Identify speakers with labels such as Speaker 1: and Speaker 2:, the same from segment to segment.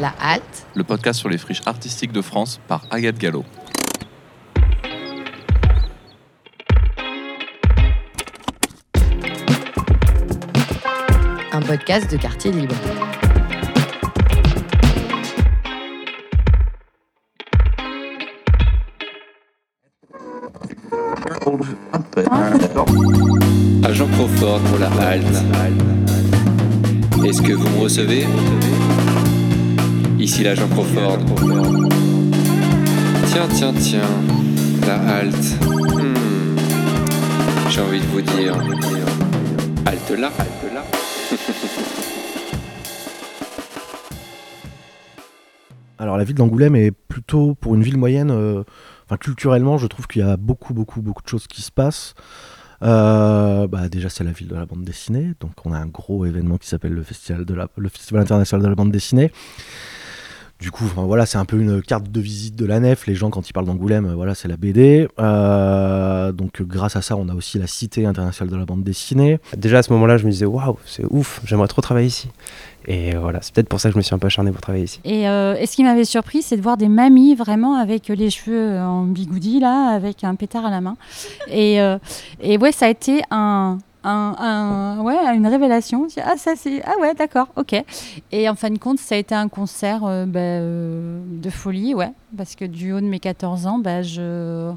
Speaker 1: La Halte,
Speaker 2: le podcast sur les friches artistiques de France par Agathe Gallo.
Speaker 1: un podcast de quartier libre.
Speaker 3: Agent Crawford pour la halte. Est-ce que vous me recevez? Ici l'agent Crawford. Tiens, tiens, tiens. La halte. Hmm. J'ai envie de vous dire. Halte là, halte là.
Speaker 4: Alors la ville d'Angoulême est plutôt pour une ville moyenne, euh, enfin culturellement je trouve qu'il y a beaucoup beaucoup beaucoup de choses qui se passent. Euh, bah, déjà c'est la ville de la bande dessinée, donc on a un gros événement qui s'appelle le festival, international de la bande dessinée. Du coup, enfin, voilà, c'est un peu une carte de visite de la nef. Les gens, quand ils parlent d'Angoulême, voilà, c'est la BD. Euh, donc, grâce à ça, on a aussi la Cité internationale de la bande dessinée.
Speaker 5: Déjà à ce moment-là, je me disais waouh, c'est ouf, j'aimerais trop travailler ici. Et voilà, c'est peut-être pour ça que je me suis un peu acharné pour travailler ici.
Speaker 6: Et, euh, et ce qui m'avait surpris, c'est de voir des mamies vraiment avec les cheveux en bigoudi, là, avec un pétard à la main. Et, euh, et ouais, ça a été un, un, ouais, une révélation. Ah, ça, c'est. Ah, ouais, d'accord, ok. Et en fin de compte, ça a été un concert euh, bah, euh, de folie, ouais. Parce que du haut de mes 14 ans, bah, je.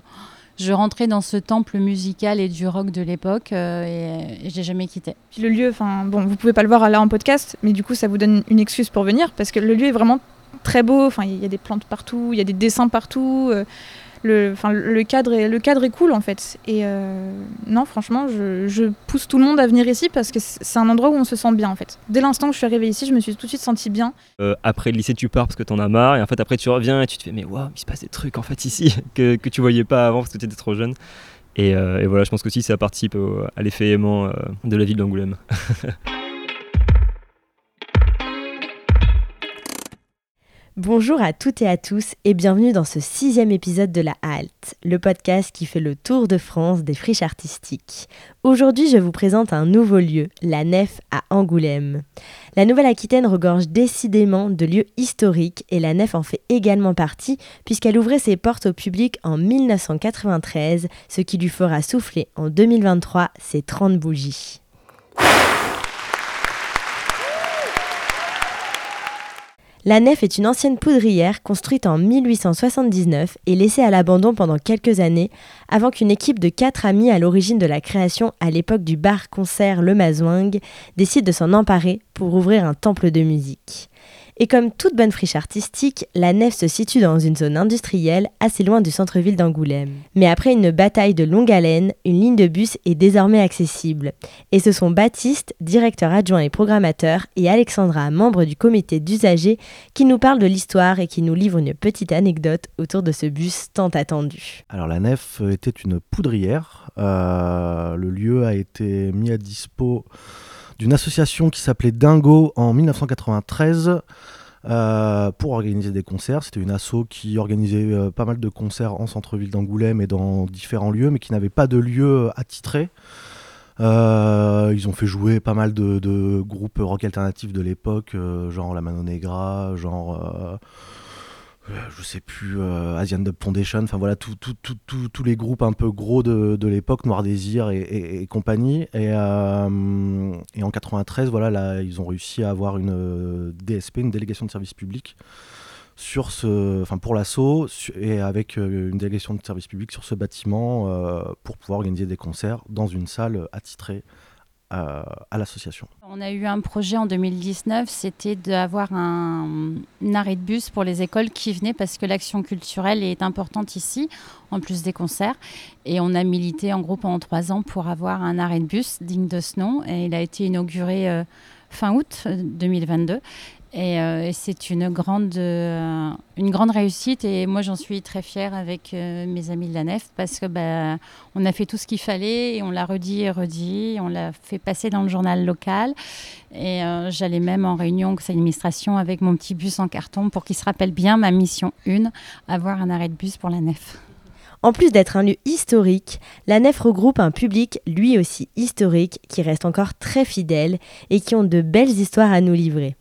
Speaker 6: Je rentrais dans ce temple musical et du rock de l'époque euh, et, et j'ai jamais quitté.
Speaker 7: Le lieu, enfin bon, vous pouvez pas le voir là en podcast, mais du coup ça vous donne une excuse pour venir parce que le lieu est vraiment très beau. Enfin, il y a des plantes partout, il y a des dessins partout. Le, le cadre est, le cadre est cool en fait. Et euh, non, franchement, je, je pousse tout le monde à venir ici parce que c'est un endroit où on se sent bien en fait. Dès l'instant que je suis arrivée ici, je me suis tout de suite sentie bien.
Speaker 8: Euh, après le lycée, tu pars parce que t'en as marre, et en fait, après, tu reviens et tu te fais, mais waouh, il se passe des trucs en fait ici que, que tu voyais pas avant parce que tu étais trop jeune. Et, euh, et voilà, je pense qu'aussi ça participe au- à l'effet aimant de la ville d'Angoulême.
Speaker 9: Bonjour à toutes et à tous et bienvenue dans ce sixième épisode de La Halte, le podcast qui fait le tour de France des friches artistiques. Aujourd'hui, je vous présente un nouveau lieu, la Nef à Angoulême. La Nouvelle-Aquitaine regorge décidément de lieux historiques et la Nef en fait également partie puisqu'elle ouvrait ses portes au public en 1993, ce qui lui fera souffler en 2023 ses 30 bougies. La nef est une ancienne poudrière construite en 1879 et laissée à l'abandon pendant quelques années avant qu'une équipe de quatre amis à l'origine de la création à l'époque du bar-concert Le Mazouing décide de s'en emparer pour ouvrir un temple de musique. Et comme toute bonne friche artistique, la nef se situe dans une zone industrielle assez loin du centre-ville d'Angoulême. Mais après une bataille de longue haleine, une ligne de bus est désormais accessible. Et ce sont Baptiste, directeur adjoint et programmateur, et Alexandra, membre du comité d'usagers, qui nous parlent de l'histoire et qui nous livrent une petite anecdote autour de ce bus tant attendu.
Speaker 4: Alors la nef était une poudrière. Euh, le lieu a été mis à dispo d'une association qui s'appelait Dingo en 1993 euh, pour organiser des concerts. C'était une asso qui organisait euh, pas mal de concerts en centre-ville d'Angoulême et dans différents lieux, mais qui n'avait pas de lieu attitré. Euh, ils ont fait jouer pas mal de, groupes rock alternatifs de l'époque, genre La Mano Negra, genre je sais plus, euh, Asian Dub Foundation, enfin voilà, tous les groupes un peu gros de, l'époque, Noir Désir et, compagnie. Et, euh, en 93, voilà, là, ils ont réussi à avoir une euh, DSP, une délégation de service public, sur ce, enfin pour l'assaut, et avec une délégation de service public sur ce bâtiment pour pouvoir organiser des concerts dans une salle attitrée à l'association.
Speaker 6: On a eu un projet en 2019, c'était d'avoir un, arrêt de bus pour les écoles qui venaient parce que l'action culturelle est importante ici, en plus des concerts. Et on a milité en gros pendant trois ans pour avoir un arrêt de bus digne de ce nom. Et il a été inauguré euh, fin août euh, 2022. Et, euh, et c'est une grande, euh, une grande réussite. Et moi, j'en suis très fière avec euh, mes amis de la nef parce que bah, on a fait tout ce qu'il fallait et on l'a redit et redit. On l'a fait passer dans le journal local. Et j'allais même en réunion conseil d'administration avec mon petit bus en carton pour qu'il se rappelle bien ma mission 1, avoir un arrêt de bus pour la nef.
Speaker 9: En plus d'être un lieu historique, la nef regroupe un public lui aussi historique qui reste encore très fidèle et qui ont de belles histoires à nous livrer.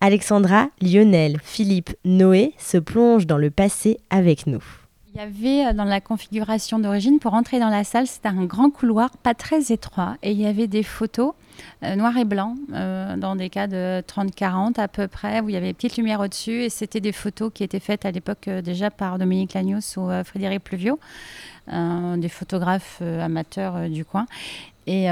Speaker 9: Alexandra, Lionel, Philippe, Noé se plongent dans le passé avec nous.
Speaker 6: Il y avait euh, dans la configuration d'origine, pour entrer dans la salle, c'était un grand couloir, pas très étroit, et il y avait des photos euh, noir et blanc, euh, dans des cas de 30-40 à peu près, où il y avait des petites lumières au-dessus, et c'était des photos qui étaient faites à l'époque déjà par Dominique Lagnos ou Frédéric Pluvio, des photographes amateurs du coin. Et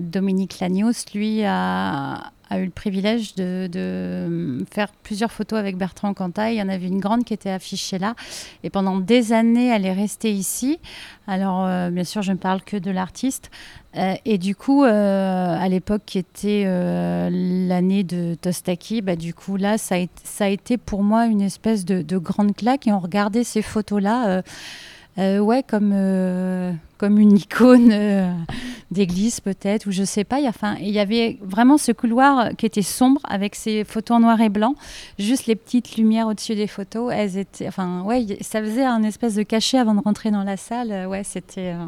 Speaker 6: Dominique Lagnos, lui, a, a eu le privilège de, de faire plusieurs photos avec Bertrand Cantat. Il y en avait une grande qui était affichée là. Et pendant des années, elle est restée ici. Alors, euh, bien sûr, je ne parle que de l'artiste. Euh, et du coup, euh, à l'époque qui était euh, l'année de Tostaki, bah, du coup, là, ça a, été, pour moi une espèce de, de grande claque. Et on regardait ces photos-là, euh, euh, ouais, comme, euh, comme une icône euh, d'église peut-être, ou je sais pas. Il y, avait vraiment ce couloir qui était sombre avec ces photos en noir et blanc, juste les petites lumières au-dessus des photos. Elles étaient, enfin, ouais, ça faisait un espèce de cachet avant de rentrer dans la salle. Euh, Ouais, c'était, euh,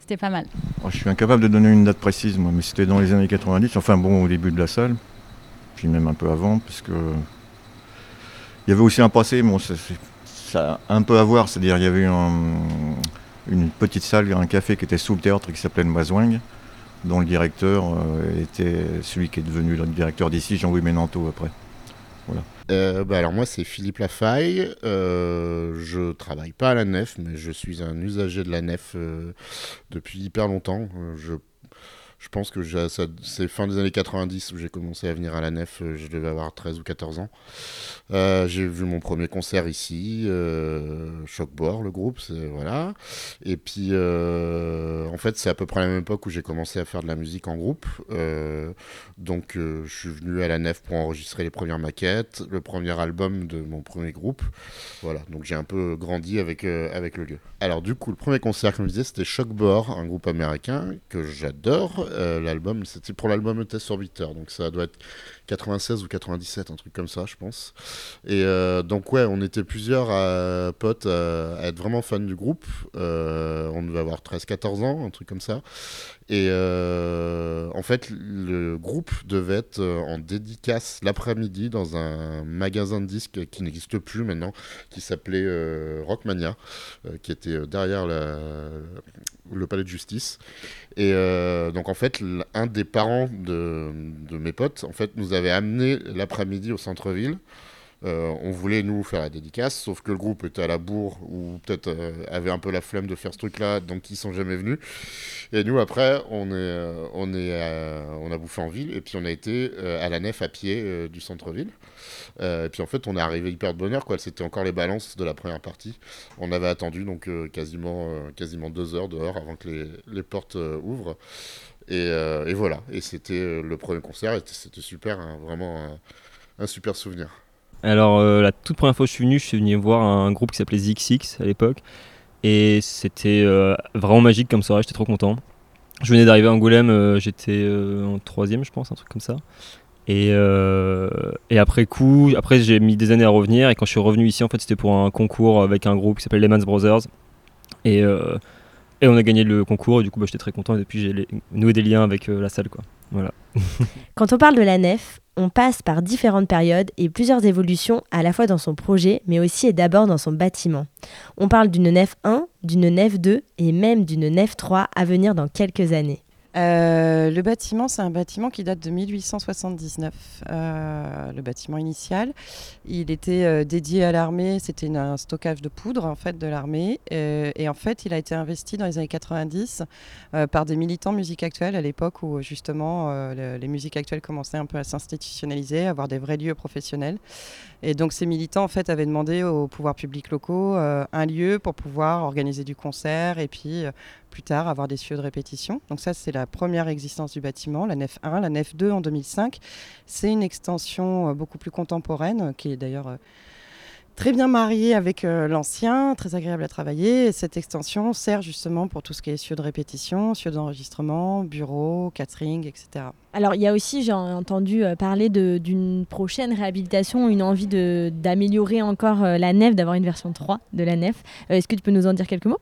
Speaker 6: c'était pas mal.
Speaker 1: Oh, je suis incapable de donner une date précise, moi, mais c'était dans les années 90, enfin bon, au début de la salle, puis même un peu avant, parce que il y avait aussi un passé, bon, ça, un peu à voir, c'est-à-dire il y avait un- une petite salle, un café qui était sous le théâtre qui s'appelait le dont le directeur euh, était celui qui est devenu le directeur d'ici, Jean-Louis Ménanto après.
Speaker 10: Euh, bah alors moi c'est Philippe Lafaille, euh, je travaille pas à la nef mais je suis un usager de la nef euh, depuis hyper longtemps. Je, je pense que c'est fin des années 90 où j'ai commencé à venir à la nef, euh, je devais avoir 13 ou 14 ans. Euh, j'ai vu mon premier concert ici, euh, Shockboard le groupe, voilà. Et puis euh, en fait c'est à peu près à la même époque où j'ai commencé à faire de la musique en groupe. Donc je suis venu à la nef pour enregistrer les premières maquettes, le premier album de mon premier groupe. Voilà, donc j'ai un peu grandi avec, avec le lieu. Alors du coup, le premier concert, comme je disais, c'était Shockboard, un groupe américain que j'adore. Euh, l'album, c'était pour l'album Test Orbiter, donc ça doit être 96 ou 97, un truc comme ça, je pense. Et euh, donc ouais, on était plusieurs euh, potes euh, à être vraiment fans du groupe. On devait avoir 13-14 ans, un truc comme ça. Et en fait, le groupe devait être en dédicace l'après-midi dans un magasin de disques qui n'existe plus maintenant, qui s'appelait euh, Rockmania, qui était derrière le palais de justice. Et donc en fait, un des parents de, de mes potes, en fait, nous avait amené l'après-midi au centre-ville. Euh, on voulait nous faire la dédicace, sauf que le groupe était à la bourre ou peut-être euh, avait un peu la flemme de faire ce truc-là, donc ils sont jamais venus. Et nous après, on est, euh, on est, on a bouffé en ville et puis on a été à la nef à pied du centre-ville. Et puis en fait, on est arrivé hyper de bonne heure, quoi. C'était encore les balances de la première partie. On avait attendu donc quasiment, quasiment deux heures dehors avant que les, les portes ouvrent. Et, euh, et voilà. Et c'était euh, le premier concert. C'était super, hein, vraiment un, super souvenir.
Speaker 8: Alors, euh, la toute première fois que je suis venu, je suis venu voir un groupe qui s'appelait ZX à l'époque. Et c'était vraiment magique comme soirée, j'étais trop content. Je venais d'arriver à Angoulême, j'étais en troisième, je pense, un truc comme ça. Et, après coup, après j'ai mis des années à revenir. Et quand je suis revenu ici, en fait, c'était pour un concours avec un groupe qui s'appelle Lehman Brothers. Et, et on a gagné le concours. Et du coup, bah, j'étais très content. Et depuis, j'ai noué des liens avec euh, la salle, quoi. Voilà.
Speaker 9: Quand on parle de la nef, on passe par différentes périodes et plusieurs évolutions à la fois dans son projet, mais aussi et d'abord dans son bâtiment. On parle d'une nef 1, d'une nef 2 et même d'une nef 3 à venir dans quelques années.
Speaker 11: Euh, le bâtiment, c'est un bâtiment qui date de 1879. Euh, le bâtiment initial, il était euh, dédié à l'armée. C'était un stockage de poudre en fait de l'armée. Et en fait, il a été investi dans les années 90 euh, par des militants musique actuelle à l'époque où justement le- les musiques actuelles commençaient un peu à s'institutionnaliser, à avoir des vrais lieux professionnels. Et donc ces militants en fait avaient demandé aux pouvoirs publics locaux un lieu pour pouvoir organiser du concert et puis plus tard avoir des cieux de répétition. Donc ça, c'est la première existence du bâtiment, la nef 1. La nef 2 en 2005, c'est une extension euh, beaucoup plus contemporaine, euh, qui est d'ailleurs euh, très bien mariée avec l'ancien, très agréable à travailler. Et cette extension sert justement pour tout ce qui est cieux de répétition, cieux d'enregistrement, bureaux, catering, etc.
Speaker 9: Alors il y a aussi, j'ai entendu parler d'une prochaine réhabilitation, une envie d'améliorer encore la nef, d'avoir une version 3 de la nef. Est-ce que tu peux nous en dire quelques mots?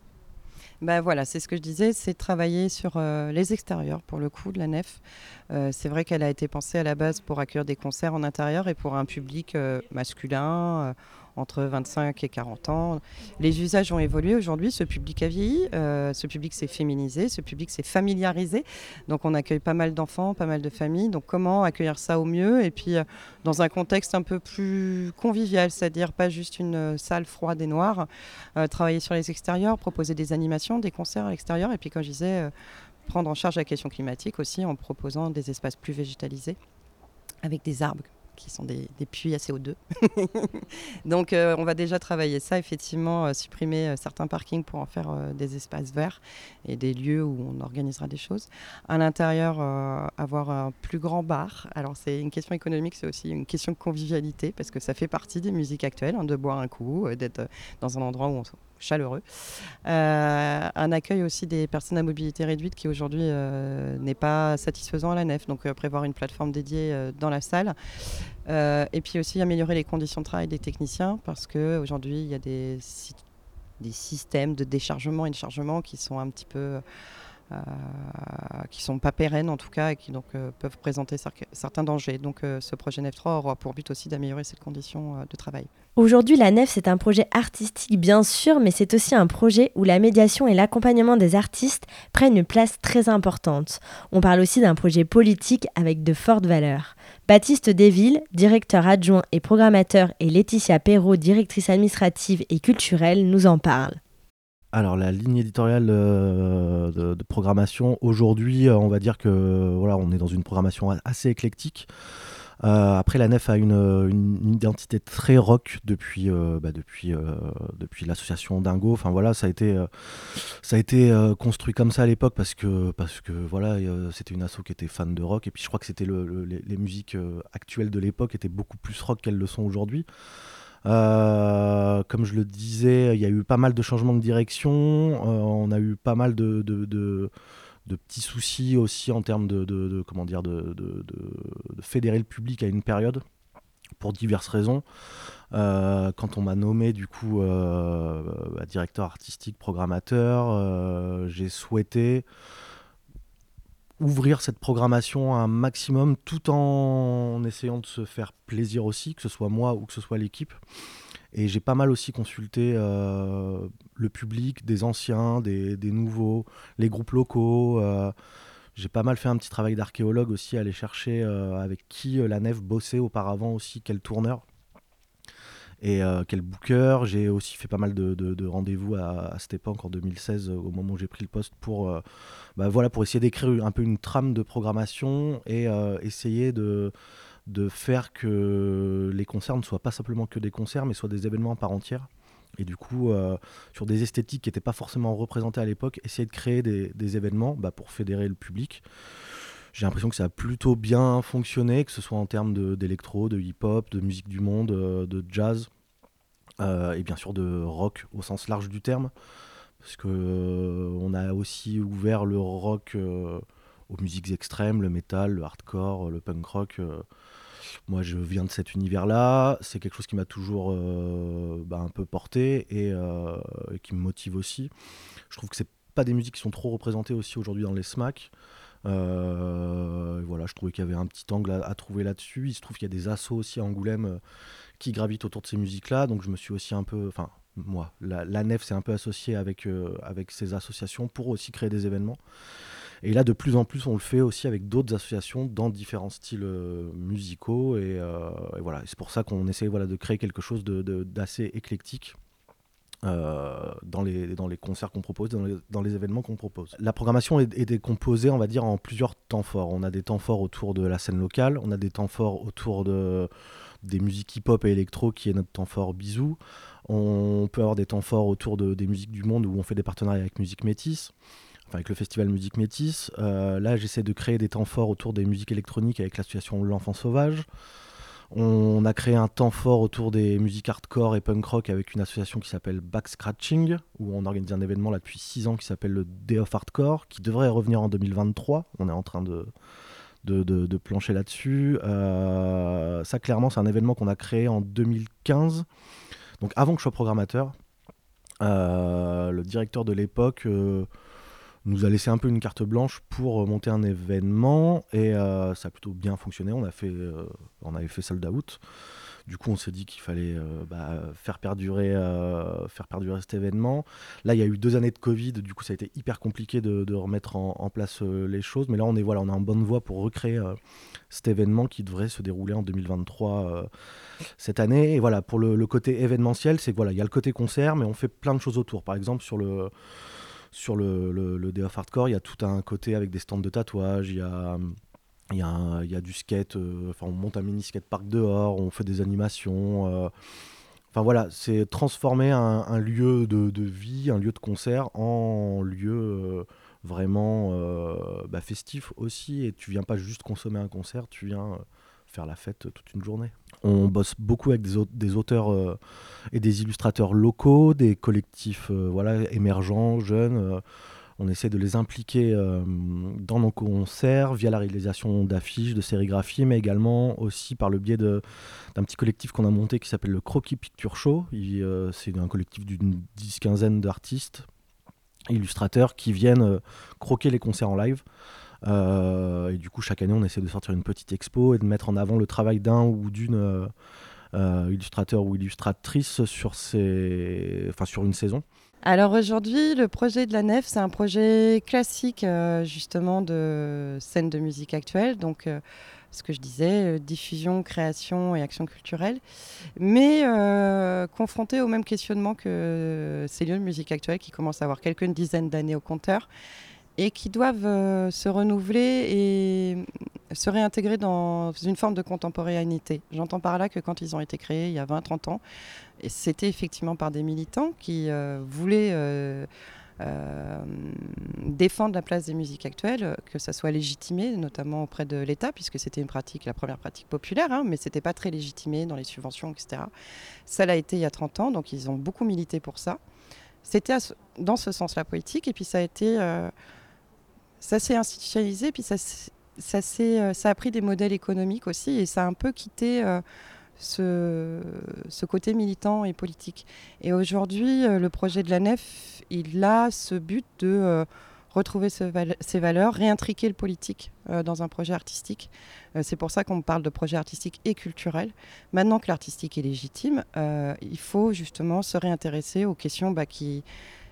Speaker 11: Bah voilà, c'est ce que je disais, c'est travailler sur euh, les extérieurs pour le coup de la nef. Euh, c'est vrai qu'elle a été pensée à la base pour accueillir des concerts en intérieur et pour un public euh, masculin entre 25 et 40 ans. Les usages ont évolué aujourd'hui, ce public a vieilli, ce public s'est féminisé, ce public s'est familiarisé. Donc on accueille pas mal d'enfants, pas mal de familles. Donc comment accueillir ça au mieux? Et puis dans un contexte un peu plus convivial, c'est-à-dire pas juste une salle froide et noire, travailler sur les extérieurs, proposer des animations, des concerts à l'extérieur et puis comme je disais, prendre en charge la question climatique aussi en proposant des espaces plus végétalisés avec des arbres qui sont des, puits à CO2. Donc euh, on va déjà travailler ça, effectivement, euh, supprimer euh, certains parkings pour en faire des espaces verts et des lieux où on organisera des choses. À l'intérieur, avoir un plus grand bar. Alors c'est une question économique, c'est aussi une question de convivialité parce que ça fait partie des musiques actuelles, hein, de boire un coup, d'être dans un endroit où on, chaleureux. Euh, un accueil aussi des personnes à mobilité réduite qui aujourd'hui euh, n'est pas satisfaisant à la nef, donc euh, prévoir une plateforme dédiée dans la salle. et puis aussi améliorer les conditions de travail des techniciens parce qu'aujourd'hui il y a des, des systèmes de déchargement et de chargement qui sont un petit peu euh, qui sont pas pérennes en tout cas et qui donc euh, peuvent présenter certains dangers. Donc euh, ce projet NEF 3 aura pour but aussi d'améliorer cette condition de travail.
Speaker 9: Aujourd'hui, la Nef, c'est un projet artistique bien sûr, mais c'est aussi un projet où la médiation et l'accompagnement des artistes prennent une place très importante. On parle aussi d'un projet politique avec de fortes valeurs. Baptiste Desvilles, directeur adjoint et programmateur, et Laetitia Perrault, directrice administrative et culturelle, nous en parlent.
Speaker 4: Alors la ligne éditoriale euh, de, programmation, aujourd'hui, euh, on va dire que voilà, on est dans une programmation assez éclectique. Euh, après, la Nef a une, identité très rock depuis, bah, depuis, depuis l'association Dingo. Enfin voilà, ça a été, ça a été construit comme ça à l'époque parce que, parce que voilà, c'était une asso qui était fan de rock. Et puis je crois que c'était les, les, musiques actuelles de l'époque étaient beaucoup plus rock qu'elles le sont aujourd'hui. Euh, comme je le disais, il y a eu pas mal de changements de direction. Euh, on a eu pas mal de, petits soucis aussi en termes de, comment de, fédérer le public à une période pour diverses raisons. Euh, quand on m'a nommé du coup bah, directeur artistique, programmateur, j'ai souhaité ouvrir cette programmation à un maximum tout en essayant de se faire plaisir aussi, que ce soit moi ou que ce soit l'équipe. Et j'ai pas mal aussi consulté euh, le public, des anciens, des, nouveaux, les groupes locaux. Euh, j'ai pas mal fait un petit travail d'archéologue aussi, aller chercher euh, avec qui la nef bossait auparavant aussi, quel tourneur et quel booker. J'ai aussi fait pas mal de, rendez-vous à, cette époque, en 2016, au moment où j'ai pris le poste, pour, bah, voilà, pour essayer d'écrire un peu une trame de programmation et essayer de, de faire que les concerts ne soient pas simplement que des concerts, mais soient des événements à part entière. Et du coup, sur des esthétiques qui n'étaient pas forcément représentées à l'époque, essayer de créer des, événements bah, pour fédérer le public. J'ai l'impression que ça a plutôt bien fonctionné, que ce soit en termes d'électro, de, hip-hop, de musique du monde, de jazz. Euh, et bien sûr de rock au sens large du terme, parce que euh, on a aussi ouvert le rock euh, aux musiques extrêmes, le metal, le hardcore, le punk rock. moi, je viens de cet univers-là. C'est quelque chose qui m'a toujours bah, un peu porté et, qui me motive aussi. Je trouve que c'est pas des musiques qui sont trop représentées aussi aujourd'hui dans les SMAC. voilà, je trouvais qu'il y avait un petit angle à, à trouver là-dessus. Il se trouve qu'il y a des assauts aussi à Angoulême qui gravitent autour de ces musiques-là. Donc je me suis aussi un peu, enfin moi, la, nef s'est un peu associée avec, euh, avec ces associations pour aussi créer des événements. Et là, de plus en plus, on le fait aussi avec d'autres associations dans différents styles euh, musicaux. Euh, et, voilà, c'est pour ça qu'on essaie voilà, de créer quelque chose d'assez de, éclectique. dans, les, dans les concerts qu'on propose, dans les, dans les événements qu'on propose. La programmation est, est, décomposée, on va dire, en plusieurs temps forts. On a des temps forts autour de la scène locale, on a des temps forts autour de, des musiques hip-hop et électro qui est notre temps fort bisou. On peut avoir des temps forts autour de, des musiques du monde où on fait des partenariats avec Musique Métis, enfin avec le festival Musique Métis. Euh, là, j'essaie de créer des temps forts autour des musiques électroniques avec l'association L'Enfant Sauvage. On a créé un temps fort autour des musiques hardcore et punk rock avec une association qui s'appelle Back Scratching, où on organise un événement là depuis 6 ans qui s'appelle le Day of Hardcore, qui devrait revenir en 2023. On est en train de, de, plancher là-dessus. Euh, ça, clairement, c'est un événement qu'on a créé en 2015, donc avant que je sois programmateur. Euh, le directeur de l'époque euh, nous a laissé un peu une carte blanche pour monter un événement et ça a plutôt bien fonctionné. On, a fait, on avait fait sold out. Du coup, on s'est dit qu'il fallait euh, bah, faire, perdurer, euh, faire perdurer cet événement. Là, il y a eu deux années de Covid, du coup, ça a été hyper compliqué de, remettre en, place euh, les choses. Mais là, on est, voilà, on est en bonne voie pour recréer cet événement qui devrait se dérouler en 2023 cette année. Et voilà, pour le, côté événementiel, c'est voilà, il y a le côté concert, mais on fait plein de choses autour. Par exemple, sur le sur le, Hardcore, il y a tout un côté avec des stands de tatouage, il y a il y, a, du skate, euh, on monte un mini skate park dehors, on fait des animations. Euh. Enfin voilà, c'est transformer un, lieu de, vie, un lieu de concert en lieu euh, vraiment bah, festif aussi. Et tu viens pas juste consommer un concert, tu viens faire la fête toute une journée. On bosse beaucoup avec des, des auteurs et des illustrateurs locaux, des collectifs voilà, émergents, jeunes. On essaie de les impliquer euh, dans nos concerts via la réalisation d'affiches, de sérigraphies, mais également aussi par le biais d'un petit collectif qu'on a monté qui s'appelle le Croquis Picture Show. Euh, c'est un collectif d'une dix-quinzaine d'artistes, illustrateurs qui viennent euh, croquer les concerts en live. et du coup, chaque année, on essaie de sortir une petite expo et de mettre en avant le travail d'un ou d'une illustrateur ou illustratrice sur, une saison.
Speaker 11: Alors aujourd'hui, le projet de la nef, c'est un projet classique euh, justement de scène de musique actuelle. Donc, euh, ce que je disais, euh, diffusion, création et action culturelle, mais confronté au même questionnement que ces lieux de musique actuelle qui commencent à avoir quelques dizaines d'années au compteur et qui doivent se renouveler et se réintégrer dans une forme de contemporanéité. J'entends par là que quand ils ont été créés il y a 20-30 ans, c'était effectivement par des militants qui euh, voulaient euh, euh, défendre la place des musiques actuelles, que ça soit légitimé, notamment auprès de l'État, puisque c'était une pratique, la première pratique populaire, hein, mais c'était pas très légitimé dans les subventions, etc. Ça l'a été il y a 30 ans, donc ils ont beaucoup milité pour ça. C'était dans ce sens-là politique, et puis ça a été, ça s'est institutionnalisé, puis ça, ça, a pris des modèles économiques aussi, et ça a un peu quitté ce, ce, côté militant et politique. Et aujourd'hui, euh, le projet de la nef, il a ce but de euh, retrouver ces valeurs, réintriquer le politique euh, dans un projet artistique. c'est pour ça qu'on parle de projet artistique et culturel. Maintenant que l'artistique est légitime, il faut justement se réintéresser aux questions bah, qui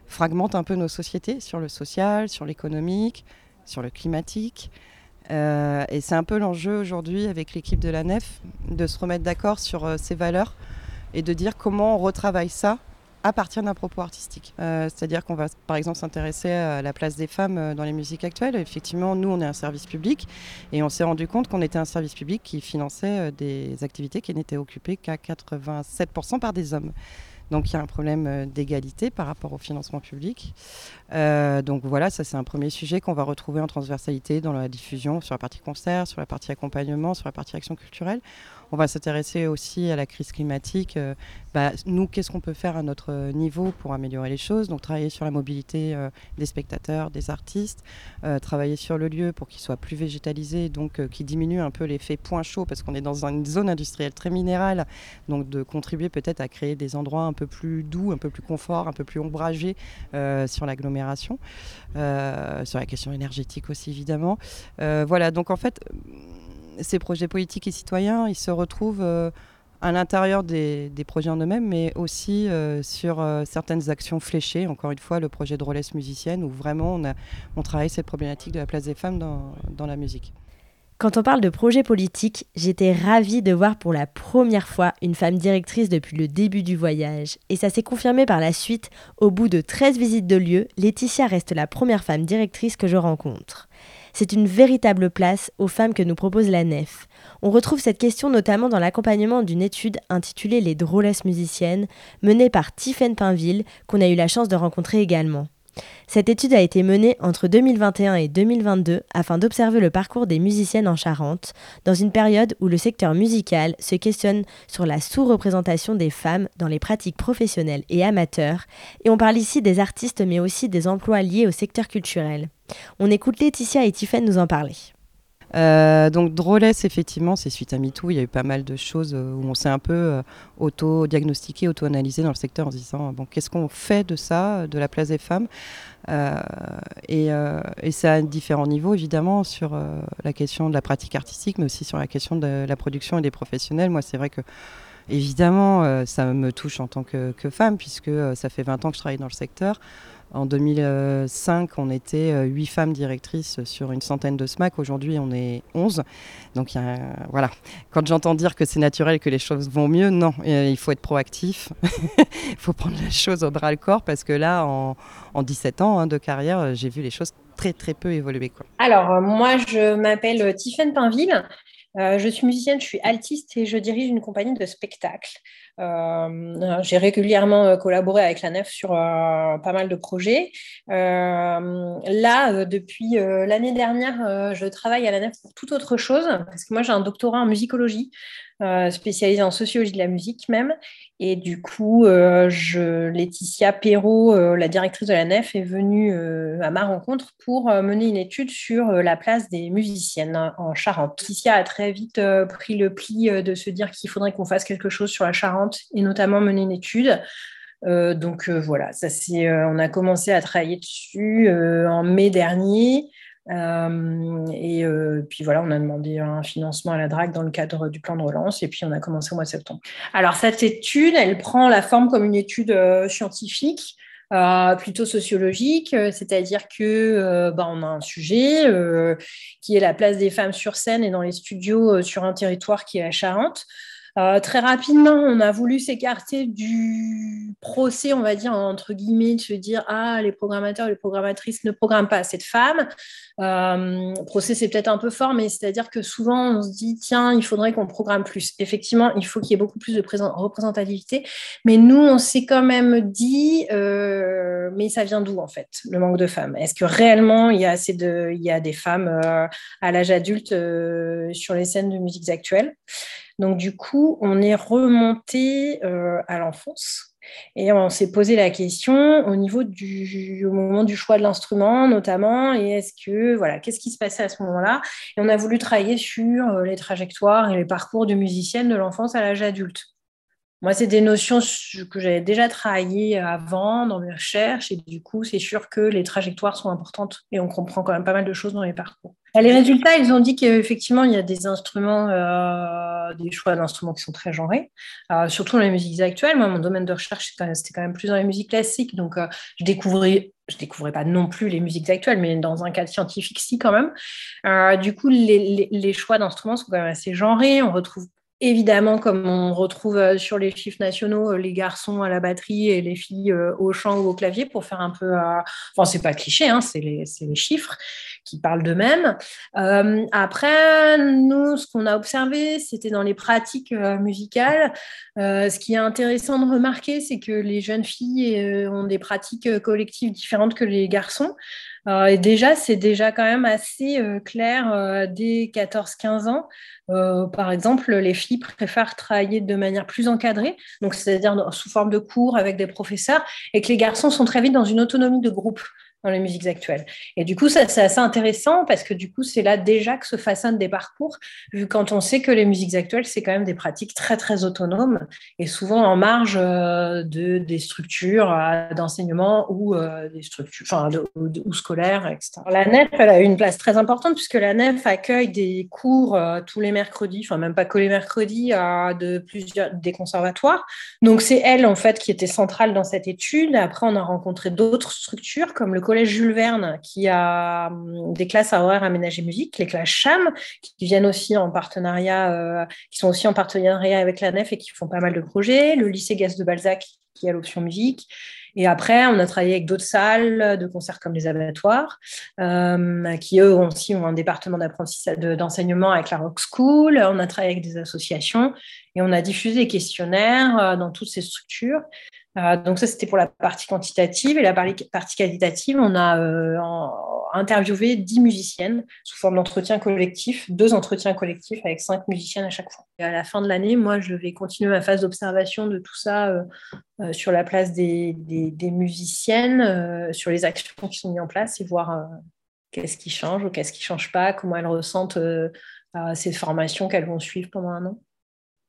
Speaker 11: fragmentent un peu nos sociétés sur le social, sur l'économique, sur le climatique. Euh, et c'est un peu l'enjeu aujourd'hui avec l'équipe de la Nef, de se remettre d'accord sur euh, ces valeurs et de dire comment on retravaille ça à partir d'un propos artistique. Euh, c'est-à-dire qu'on va par exemple s'intéresser à la place des femmes dans les musiques actuelles. Effectivement, nous, on est un service public et on s'est rendu compte qu'on était un service public qui finançait des activités qui n'étaient occupées qu'à 87% par des hommes. Donc il y a un problème euh, d'égalité par rapport au financement public. Euh, donc voilà, ça c'est un premier sujet qu'on va retrouver en transversalité dans la diffusion sur la partie concert, sur la partie accompagnement, sur la partie action culturelle. On va s'intéresser aussi à la crise climatique. Euh, bah, nous, qu'est-ce qu'on peut faire à notre niveau pour améliorer les choses? Donc travailler sur la mobilité des spectateurs, des artistes, travailler sur le lieu pour qu'il soit plus végétalisé, donc qui diminue un peu l'effet point chaud parce qu'on est dans une zone industrielle très minérale, donc de contribuer peut-être à créer des endroits un peu plus doux, un peu plus confort, un peu plus ombragé euh, sur l'agglomération, euh, sur la question énergétique aussi évidemment. Euh, voilà, donc en fait, ces projets politiques et citoyens, ils se retrouvent à l'intérieur des, projets en eux-mêmes, mais aussi sur certaines actions fléchées. Encore une fois, le projet de Relais musicienne, où vraiment on, a, on travaille cette problématique de la place des femmes dans, dans la musique.
Speaker 9: Quand on parle de projet politique, j'étais ravie de voir pour la première fois une femme directrice depuis le début du voyage. Et ça s'est confirmé par la suite. Au bout de 13 visites de lieu, Laetitia reste la première femme directrice que je rencontre. C'est une véritable place aux femmes que nous propose la nef. On retrouve cette question notamment dans l'accompagnement d'une étude intitulée Les drôlesses musiciennes, menée par Tiffaine Pinville, qu'on a eu la chance de rencontrer également. Cette étude a été menée entre 2021 et 2022 afin d'observer le parcours des musiciennes en Charente, dans une période où le secteur musical se questionne sur la sous-représentation des femmes dans les pratiques professionnelles et amateurs, et on parle ici des artistes mais aussi des emplois liés au secteur culturel. On écoute Laetitia et Tiffaine nous en parler.
Speaker 11: Euh, donc Drôlesse, effectivement, c'est suite à MeToo. Il y a eu pas mal de choses euh, où on s'est un peu euh, auto-diagnostiqué, auto-analysé dans le secteur en se disant bon, qu'est-ce qu'on fait de ça, de la place des femmes? Et, et, ça à différents niveaux, évidemment, sur la question de la pratique artistique, mais aussi sur la question de la production et des professionnels. Moi, c'est vrai que Évidemment, ça me touche en tant que femme, puisque ça fait 20 ans que je travaille dans le secteur. En 2005, on était 8 euh, femmes directrices sur une centaine de SMAC. Aujourd'hui, on est 11. Donc, voilà. Quand j'entends dire que c'est naturel, que les choses vont mieux, non. Euh, il faut être proactif. il faut prendre les choses au bras le corps parce que là, en, 17 ans hein, de carrière, j'ai vu les choses très, très peu évoluer.
Speaker 12: Alors, euh, moi, je m'appelle Tiffaine Pinville. Je suis musicienne, je suis altiste et je dirige une compagnie de spectacle. Euh, j'ai régulièrement euh, collaboré avec la NEF sur euh, pas mal de projets. là, depuis l'année dernière, je travaille à la NEF pour toute autre chose, parce que moi j'ai un doctorat en musicologie. Euh, spécialisée en sociologie de la musique même. Et du coup, euh, Laetitia Perrault, euh, la directrice de la NEF, est venue à ma rencontre pour mener une étude sur la place des musiciennes en Charente. Laetitia a très vite pris le pli de se dire qu'il faudrait qu'on fasse quelque chose sur la Charente et notamment mener une étude. donc voilà, ça on a commencé à travailler dessus en mai dernier. Euh, et euh, puis voilà, on a demandé un financement à la DRAC dans le cadre du plan de relance et puis on a commencé au mois de septembre. Alors cette étude, elle prend la forme comme une étude euh, scientifique. plutôt sociologique, c'est-à-dire que bah, on a un sujet qui est la place des femmes sur scène et dans les studios sur un territoire qui est la Charente. Euh, très rapidement, on a voulu s'écarter du procès, on va dire, entre guillemets, de se dire Ah, les programmateurs et les programmatrices ne programment pas assez de femmes. Euh, procès, c'est peut-être un peu fort, mais c'est-à-dire que souvent, on se dit Tiens, il faudrait qu'on programme plus. Effectivement, il faut qu'il y ait beaucoup plus de représentativité. Mais nous, on s'est quand même dit euh, Mais ça vient d'où, en fait, le manque de femmes? Est-ce que réellement, il y a, assez de, il y a des femmes à l'âge adulte sur les scènes de musique actuelles? Donc du coup, on est remonté euh, à l'enfance. Et on s'est posé la question au niveau du moment du choix de l'instrument notamment et est-ce que voilà qu'est-ce qui se passait à ce moment-là? Et on a voulu travailler sur euh, les trajectoires et les parcours de musicienne de l'enfance à l'âge adulte. Moi, c'est des notions que j'avais déjà travaillées avant dans mes recherches et du coup, c'est sûr que les trajectoires sont importantes et on comprend quand même pas mal de choses dans les parcours. Les résultats, ils ont dit qu'effectivement, il y a des instruments, euh, des choix d'instruments qui sont très genrés, euh, surtout dans les musiques actuelles. Moi, mon domaine de recherche, c'était quand même plus dans les musiques classiques, donc euh, je découvrais je découvrais pas non plus les musiques actuelles, mais dans un cadre scientifique, si quand même. du coup, les, les choix d'instruments sont quand même assez genrés. On retrouve Évidemment, comme on retrouve euh, sur les chiffres nationaux, euh, les garçons à la batterie et les filles euh, au chant ou au clavier pour faire un peu. Enfin, c'est pas cliché, hein, c'est les, chiffres qui parlent d'eux-mêmes. après, nous, ce qu'on a observé, c'était dans les pratiques musicales. ce qui est intéressant de remarquer, c'est que les jeunes filles ont des pratiques collectives différentes que les garçons. Euh, et déjà, c'est déjà quand même assez euh, clair euh, dès 14-15 ans. par exemple, les filles préfèrent travailler de manière plus encadrée, donc c'est-à-dire sous forme de cours avec des professeurs, et que les garçons sont très vite dans une autonomie de groupe dans les musiques actuelles. Et du coup, ça, c'est assez intéressant parce que du coup, c'est là déjà que se façonnent des parcours, vu quand on sait que les musiques actuelles, c'est quand même des pratiques très, très autonomes et souvent en marge euh, de, des structures euh, d'enseignement ou euh, des structures, enfin, ou, scolaires, etc. La NEF, elle a une place très importante puisque la NEF accueille des cours tous les mercredis, enfin, même pas que les mercredis, de plusieurs, des conservatoires. Donc, c'est elle, en fait, qui était centrale dans cette étude. Après, on a rencontré d'autres structures comme le collège Jules Verne qui a hum, des classes à horaire aménagé musique, les classes CHAM, qui viennent aussi en partenariat, euh, qui sont aussi en partenariat avec la NEF et qui font pas mal de projets, le lycée Gas de Balzac qui a l'option musique. Et après, on a travaillé avec d'autres salles de concerts comme les abattoirs, euh, qui eux aussi ont un département d'enseignement avec la Rock School. On a travaillé avec des associations et on a diffusé des questionnaires euh, dans toutes ces structures. Euh, donc ça, c'était pour la partie quantitative. Et la partie qualitative, on a euh, interviewé 10 musiciennes sous forme d'entretien collectif, deux entretiens collectifs avec cinq musiciennes à chaque fois. Et à la fin de l'année, moi, je vais continuer ma phase d'observation de tout ça euh, sur la place des, des musiciennes, sur les actions qui sont mises en place et voir qu'est-ce qui change ou qu'est-ce qui ne change pas, comment elles ressentent ces formations qu'elles vont suivre pendant un an.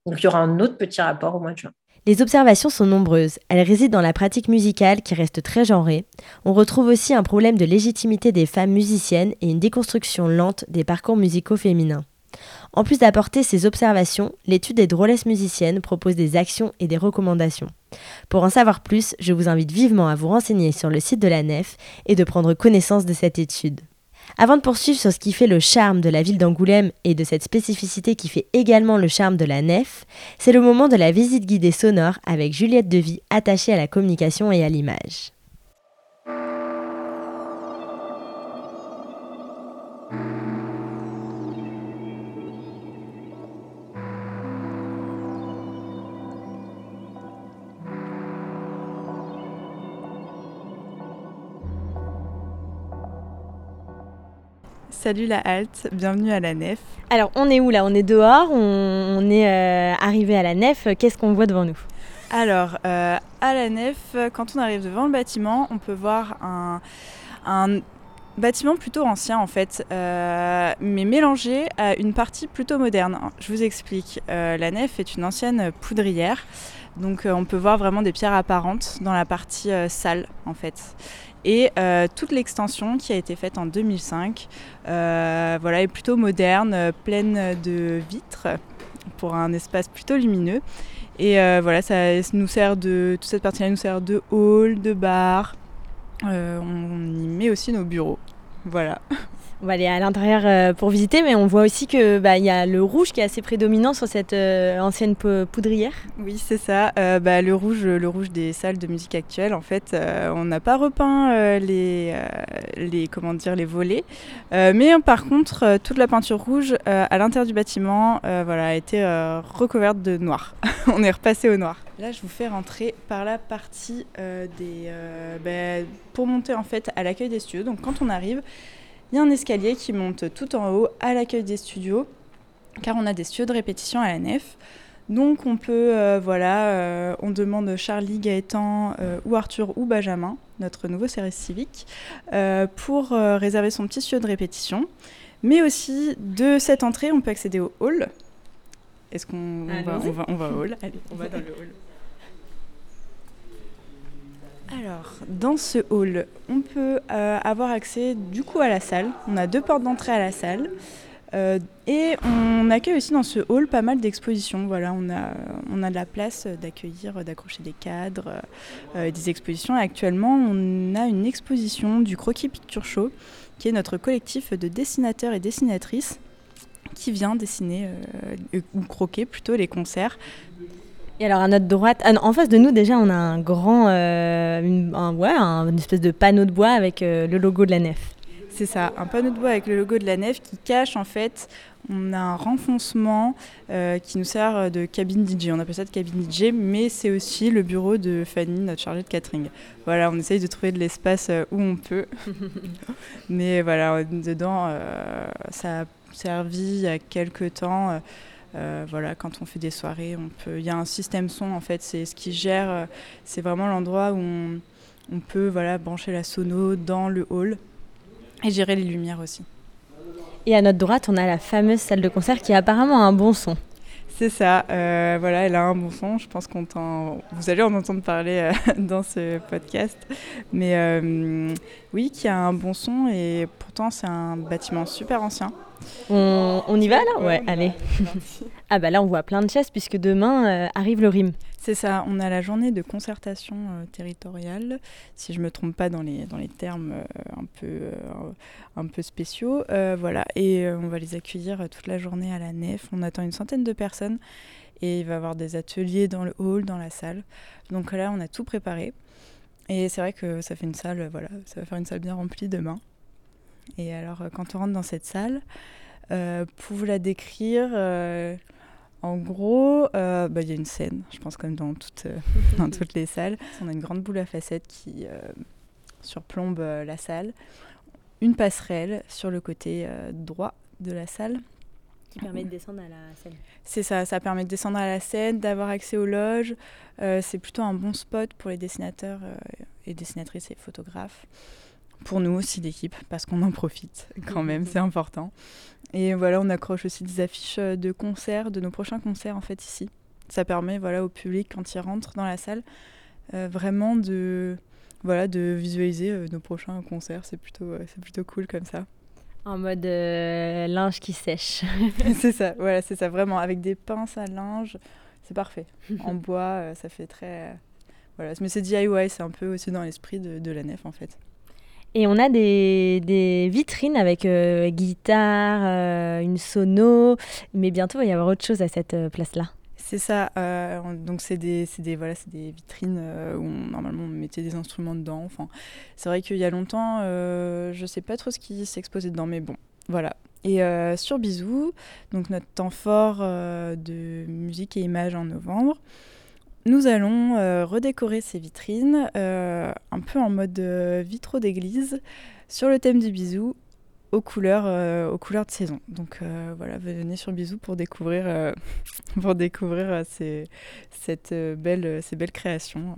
Speaker 12: Donc il y aura un autre petit rapport au mois de juin.
Speaker 9: Les observations sont nombreuses. Elles résident dans la pratique musicale qui reste très genrée. On retrouve aussi un problème de légitimité des femmes musiciennes et une déconstruction lente des parcours musicaux féminins. En plus d'apporter ces observations, l'étude des drôlesses musiciennes propose des actions et des recommandations. Pour en savoir plus, je vous invite vivement à vous renseigner sur le site de la NEF et de prendre connaissance de cette étude. Avant de poursuivre sur ce qui fait le charme de la ville d'Angoulême et de cette spécificité qui fait également le charme de la nef, c'est le moment de la visite guidée sonore avec Juliette Devy attachée à la communication et à l'image.
Speaker 13: Salut la halte, bienvenue à la nef.
Speaker 9: Alors on est où là? On est dehors, on, est euh, arrivé à la nef, qu'est-ce qu'on voit devant nous?
Speaker 13: Alors euh, à la nef, quand on arrive devant le bâtiment, on peut voir un, bâtiment plutôt ancien en fait, euh, mais mélangé à une partie plutôt moderne. Je vous explique, la nef est une ancienne poudrière. Donc on peut voir vraiment des pierres apparentes dans la partie salle en fait et euh, toute l'extension qui a été faite en 2005 euh, voilà, est plutôt moderne, euh, pleine de vitres pour un espace plutôt lumineux. Et voilà, ça nous sert de, toute cette partie-là nous sert de hall, de bar. on y met aussi nos bureaux. Voilà.
Speaker 9: On va aller à l'intérieur euh, pour visiter, mais on voit aussi qu'il bah, y a le rouge qui est assez prédominant sur cette euh, ancienne poudrière.
Speaker 13: Oui, c'est ça. Euh, bah, le, rouge, le rouge des salles de musique actuelles, en fait, on n'a pas repeint les, les, comment dire, les volets. mais par contre, toute la peinture rouge à l'intérieur du bâtiment voilà, a été recouverte de noir. on est repassé au noir. Là, je vous fais rentrer par la partie des, bah, pour monter en fait à l'accueil des studios. Donc quand on arrive, il y a un escalier qui monte tout en haut à l'accueil des studios, car on a des studios de répétition à la nef. Donc on peut, euh, voilà, euh, on demande Charlie, Gaëtan euh, ou Arthur ou Benjamin, notre nouveau service civique, pour réserver son petit studio de répétition. Mais aussi, de cette entrée, on peut accéder au hall. Est-ce qu'on va, on va, on va au hall? Allez, on va dans le hall. Alors, dans ce hall, on peut euh, avoir accès du coup à la salle. On a deux portes d'entrée à la salle. Euh, et on accueille aussi dans ce hall pas mal d'expositions. Voilà, on a, on a de la place d'accueillir, d'accrocher des cadres, euh, des expositions. actuellement, on a une exposition du Croquis Picture Show, qui est notre collectif de dessinateurs et dessinatrices qui vient dessiner ou croquer plutôt les concerts
Speaker 9: et alors à notre droite, ah en face de nous déjà, on a un grand, euh, une, un, ouais, une espèce de panneau de bois avec euh, le logo de la nef.
Speaker 13: C'est ça, un panneau de bois avec le logo de la nef qui cache en fait, on a un renfoncement euh, qui nous sert de cabine DJ. On appelle ça de cabine DJ, mais c'est aussi le bureau de Fanny, notre chargée de catering. Voilà, on essaye de trouver de l'espace où on peut. mais voilà, dedans, ça a servi il y a quelques temps euh, voilà, quand on fait des soirées, on peut. Il y a un système son en fait, c'est ce qui gère. Euh, c'est vraiment l'endroit où on, peut voilà brancher la sono dans le hall et gérer les lumières aussi.
Speaker 9: Et à notre droite, on a la fameuse salle de concert qui a apparemment un bon son.
Speaker 13: C'est ça, euh, voilà, elle a un bon son. Je pense qu'on vous allez en entendre parler dans ce podcast. Mais oui, qui a un bon son et pourtant c'est un bâtiment super ancien.
Speaker 9: On, y va là? Ouais, allez. ah bah là on voit plein de chaises puisque demain euh, arrive le RIM.
Speaker 13: C'est ça, on a la journée de concertation euh, territoriale, si je ne me trompe pas dans les, dans les termes euh, un, peu, un peu spéciaux. voilà, et on va les accueillir toute la journée à la nef. On attend une centaine de personnes et il va y avoir des ateliers dans le hall, dans la salle. Donc là, on a tout préparé. Et c'est vrai que ça fait une salle, voilà, ça va faire une salle bien remplie demain. Et alors, euh, quand on rentre dans cette salle, euh, pour vous la décrire, euh, en gros, bah, il y a une scène, je pense comme dans, toutes, dans toutes les salles. On a une grande boule à facettes qui surplombe la salle, une passerelle sur le côté droit de la salle.
Speaker 9: Qui permet de descendre à la scène.
Speaker 13: C'est ça, ça permet de descendre à la scène, d'avoir accès aux loges. c'est plutôt un bon spot pour les dessinateurs et dessinatrices et photographes pour nous aussi d'équipe, parce qu'on en profite quand même, c'est important. Et voilà, on accroche aussi des affiches de concerts, de nos prochains concerts en fait ici. Ça permet voilà, au public, quand il rentre dans la salle, vraiment de, voilà, de visualiser nos prochains concerts. C'est plutôt, c'est plutôt cool comme ça.
Speaker 9: En mode linge qui sèche.
Speaker 13: c'est ça, voilà, c'est ça, vraiment. Avec des pinces à linge, c'est parfait. en bois, ça fait très. Voilà, mais c'est DIY, c'est un peu aussi dans l'esprit de, de, la nef en fait.
Speaker 9: Et on a des, vitrines avec euh, guitare, euh, une sono, mais bientôt il va y avoir autre chose à cette euh, place-là.
Speaker 13: C'est ça, donc c'est des, des, voilà, des vitrines où normalement on mettait des instruments dedans. Enfin, c'est vrai qu'il y a longtemps, je ne sais pas trop ce qui s'exposait dedans, mais bon, voilà. Et sur Bisou, donc notre temps fort de musique et images en novembre, nous allons euh, redécorer ces vitrines euh, un peu en mode euh, vitraux d'église sur le thème du bisou aux couleurs, de saison. Donc voilà, venez sur Bisou pour découvrir, ces belles créations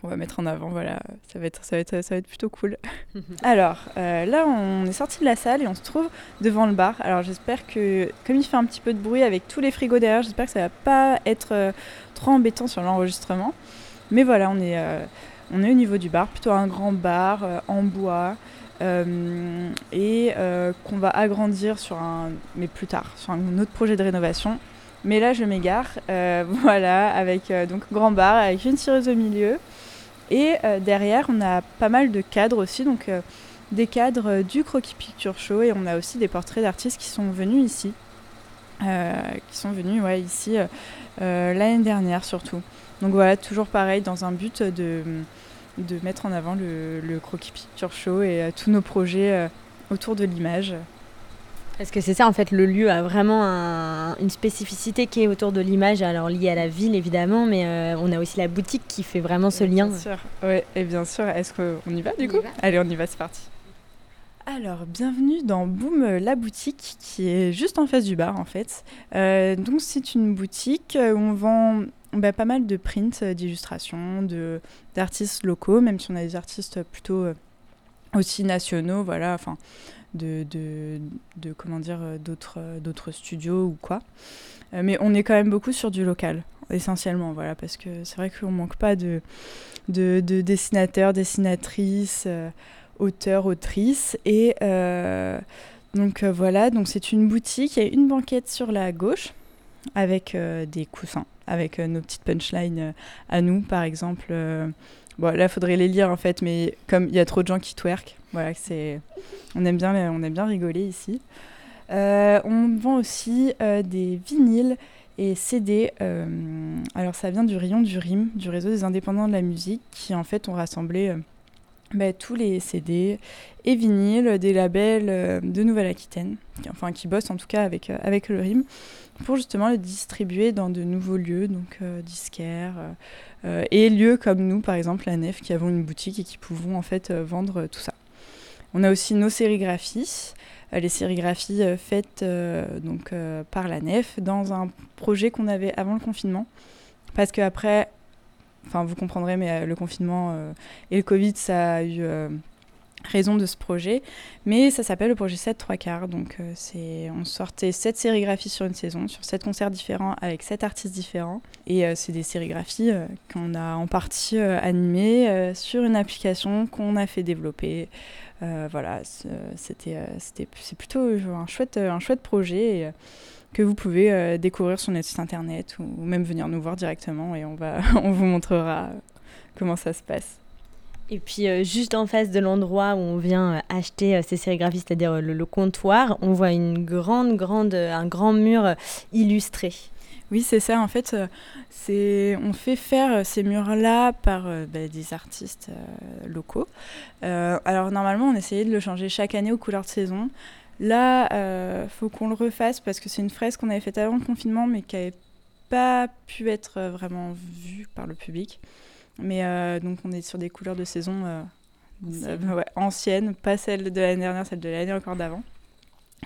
Speaker 13: qu'on va mettre en avant. Voilà, ça va être, ça va être, ça va être plutôt cool. Alors là, on est sorti de la salle et on se trouve devant le bar. Alors j'espère que, comme il fait un petit peu de bruit avec tous les frigos derrière, j'espère que ça va pas être trop embêtant sur l'enregistrement. Mais voilà, on est, euh, on est au niveau du bar, plutôt un grand bar euh, en bois. Euh, et qu'on va agrandir sur un, mais plus tard, sur un autre projet de rénovation. Mais là, je m'égare. voilà, avec donc grand bar, avec une tireuse au milieu. Et derrière, on a pas mal de cadres aussi, donc des cadres du Croquis Picture Show. Et on a aussi des portraits d'artistes qui sont venus ici. qui sont venus ici euh, l'année dernière surtout. Donc voilà, toujours pareil, dans un but de, de mettre en avant le, Croquis Picture Show et euh, tous nos projets euh, autour de l'image.
Speaker 9: Parce que c'est ça, en fait, le lieu a vraiment une spécificité qui est autour de l'image, alors liée à la ville évidemment, mais on a aussi la boutique qui fait vraiment ce lien.
Speaker 13: Bien sûr, ouais, et bien sûr, est-ce qu'on y va du coup Allez, on y va, c'est parti. Alors, bienvenue dans Boom la boutique qui est juste en face du bar en fait. Euh, donc, c'est une boutique où on vend bah, pas mal de prints, euh, d'illustrations, d'artistes locaux, même si on a des artistes plutôt euh, aussi nationaux, voilà, enfin, de, de, comment dire, d'autres studios ou quoi. mais on est quand même beaucoup sur du local, essentiellement, voilà, parce que c'est vrai qu'on manque pas de, de, dessinateurs, dessinatrices auteur, autrice. Et euh, donc euh, voilà, donc c'est une boutique, il y a une banquette sur la gauche avec euh, des coussins, avec nos petites punchlines à nous, par exemple. Bon, là, faudrait les lire en fait, mais comme il y a trop de gens qui twerk, voilà, c'est, on aime bien, on aime bien rigoler ici. on vend aussi des vinyles et CD. alors ça vient du rayon du RIM, du réseau des indépendants de la musique, qui en fait ont rassemblé bah, tous les CD et vinyles des labels euh, de Nouvelle-Aquitaine, enfin qui bossent en tout cas avec, euh, avec le RIM, pour justement le distribuer dans de nouveaux lieux, donc euh, disquaires, et lieux comme nous, par exemple la Nef, qui avons une boutique et qui pouvons en fait vendre tout ça. On a aussi nos sérigraphies, les sérigraphies faites donc, par la Nef dans un projet qu'on avait avant le confinement, parce qu'après Enfin, vous comprendrez, mais euh, le confinement euh, et le Covid, ça a eu euh, raison de ce projet. Mais ça s'appelle le projet 7 3 quarts. Donc, c'est on sortait 7 sérigraphies sur une saison, sur 7 concerts différents avec 7 artistes différents. Et c'est des sérigraphies qu'on a en partie animées sur une application qu'on a fait développer. voilà, c'était, c'était, c'est plutôt un chouette, un chouette projet que vous pouvez euh, découvrir sur notre site internet ou, même venir nous voir directement et on, va, on vous montrera comment ça se passe.
Speaker 9: Et puis euh, juste en face de l'endroit où on vient euh, acheter ces sérigraphies, c'est-à-dire le, comptoir, on voit une grande, grande, un grand mur illustré.
Speaker 13: Oui, c'est ça. En fait, c'est on fait faire ces murs-là par bah, des artistes locaux. alors normalement, on essayait de le changer chaque année aux couleurs de saison. Là, il euh, faut qu'on le refasse parce que c'est une fresque qu'on avait faite avant le confinement, mais qui n'avait pas pu être euh, vraiment vue par le public. Mais euh, donc, on est sur des couleurs de saison anciennes, pas celles de l'année dernière, celles de l'année encore d'avant.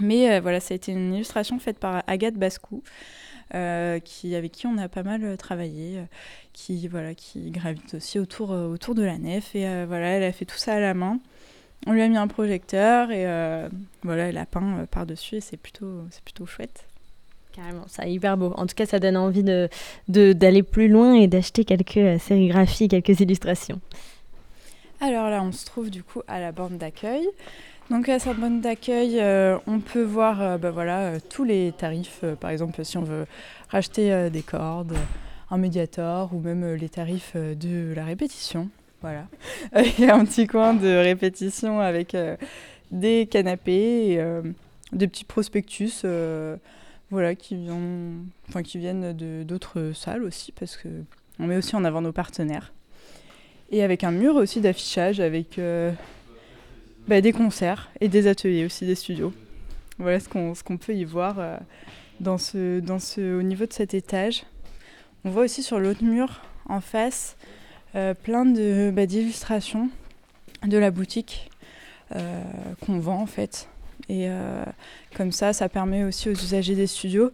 Speaker 13: Mais voilà, ça a été une illustration faite par Agathe Bascou. qui, avec qui on a pas mal travaillé, qui, voilà, qui gravite aussi autour, autour de la nef. Et voilà, elle a fait tout ça à la main. On lui a mis un projecteur et voilà, elle a peint par-dessus et c'est plutôt, c'est plutôt chouette.
Speaker 9: Carrément, ça hyper beau. En tout cas, ça donne envie d'aller de, d'aller plus loin et d'acheter quelques sérigraphies, quelques illustrations.
Speaker 13: Alors là, on se trouve du coup à la bande d'accueil. Donc à cette bande d'accueil, euh, on peut voir euh, bah, voilà, euh, tous les tarifs. par exemple, si on veut racheter des cordes, un médiator ou même les tarifs de la répétition. Voilà. Il y a un petit coin de répétition avec des canapés, et, des petits prospectus voilà, qui, viennent, enfin, qui viennent d'autres salles aussi parce qu'on met aussi en avant nos partenaires. Et avec un mur aussi d'affichage avec bah, des concerts et des ateliers aussi, des studios. Voilà ce qu'on peut y voir euh, dans ce, dans ce, au niveau de cet étage. On voit aussi sur l'autre mur, en face, euh, plein bah, d'illustrations de la boutique euh, qu'on vend en fait. Et comme ça, ça permet aussi aux usagers des studios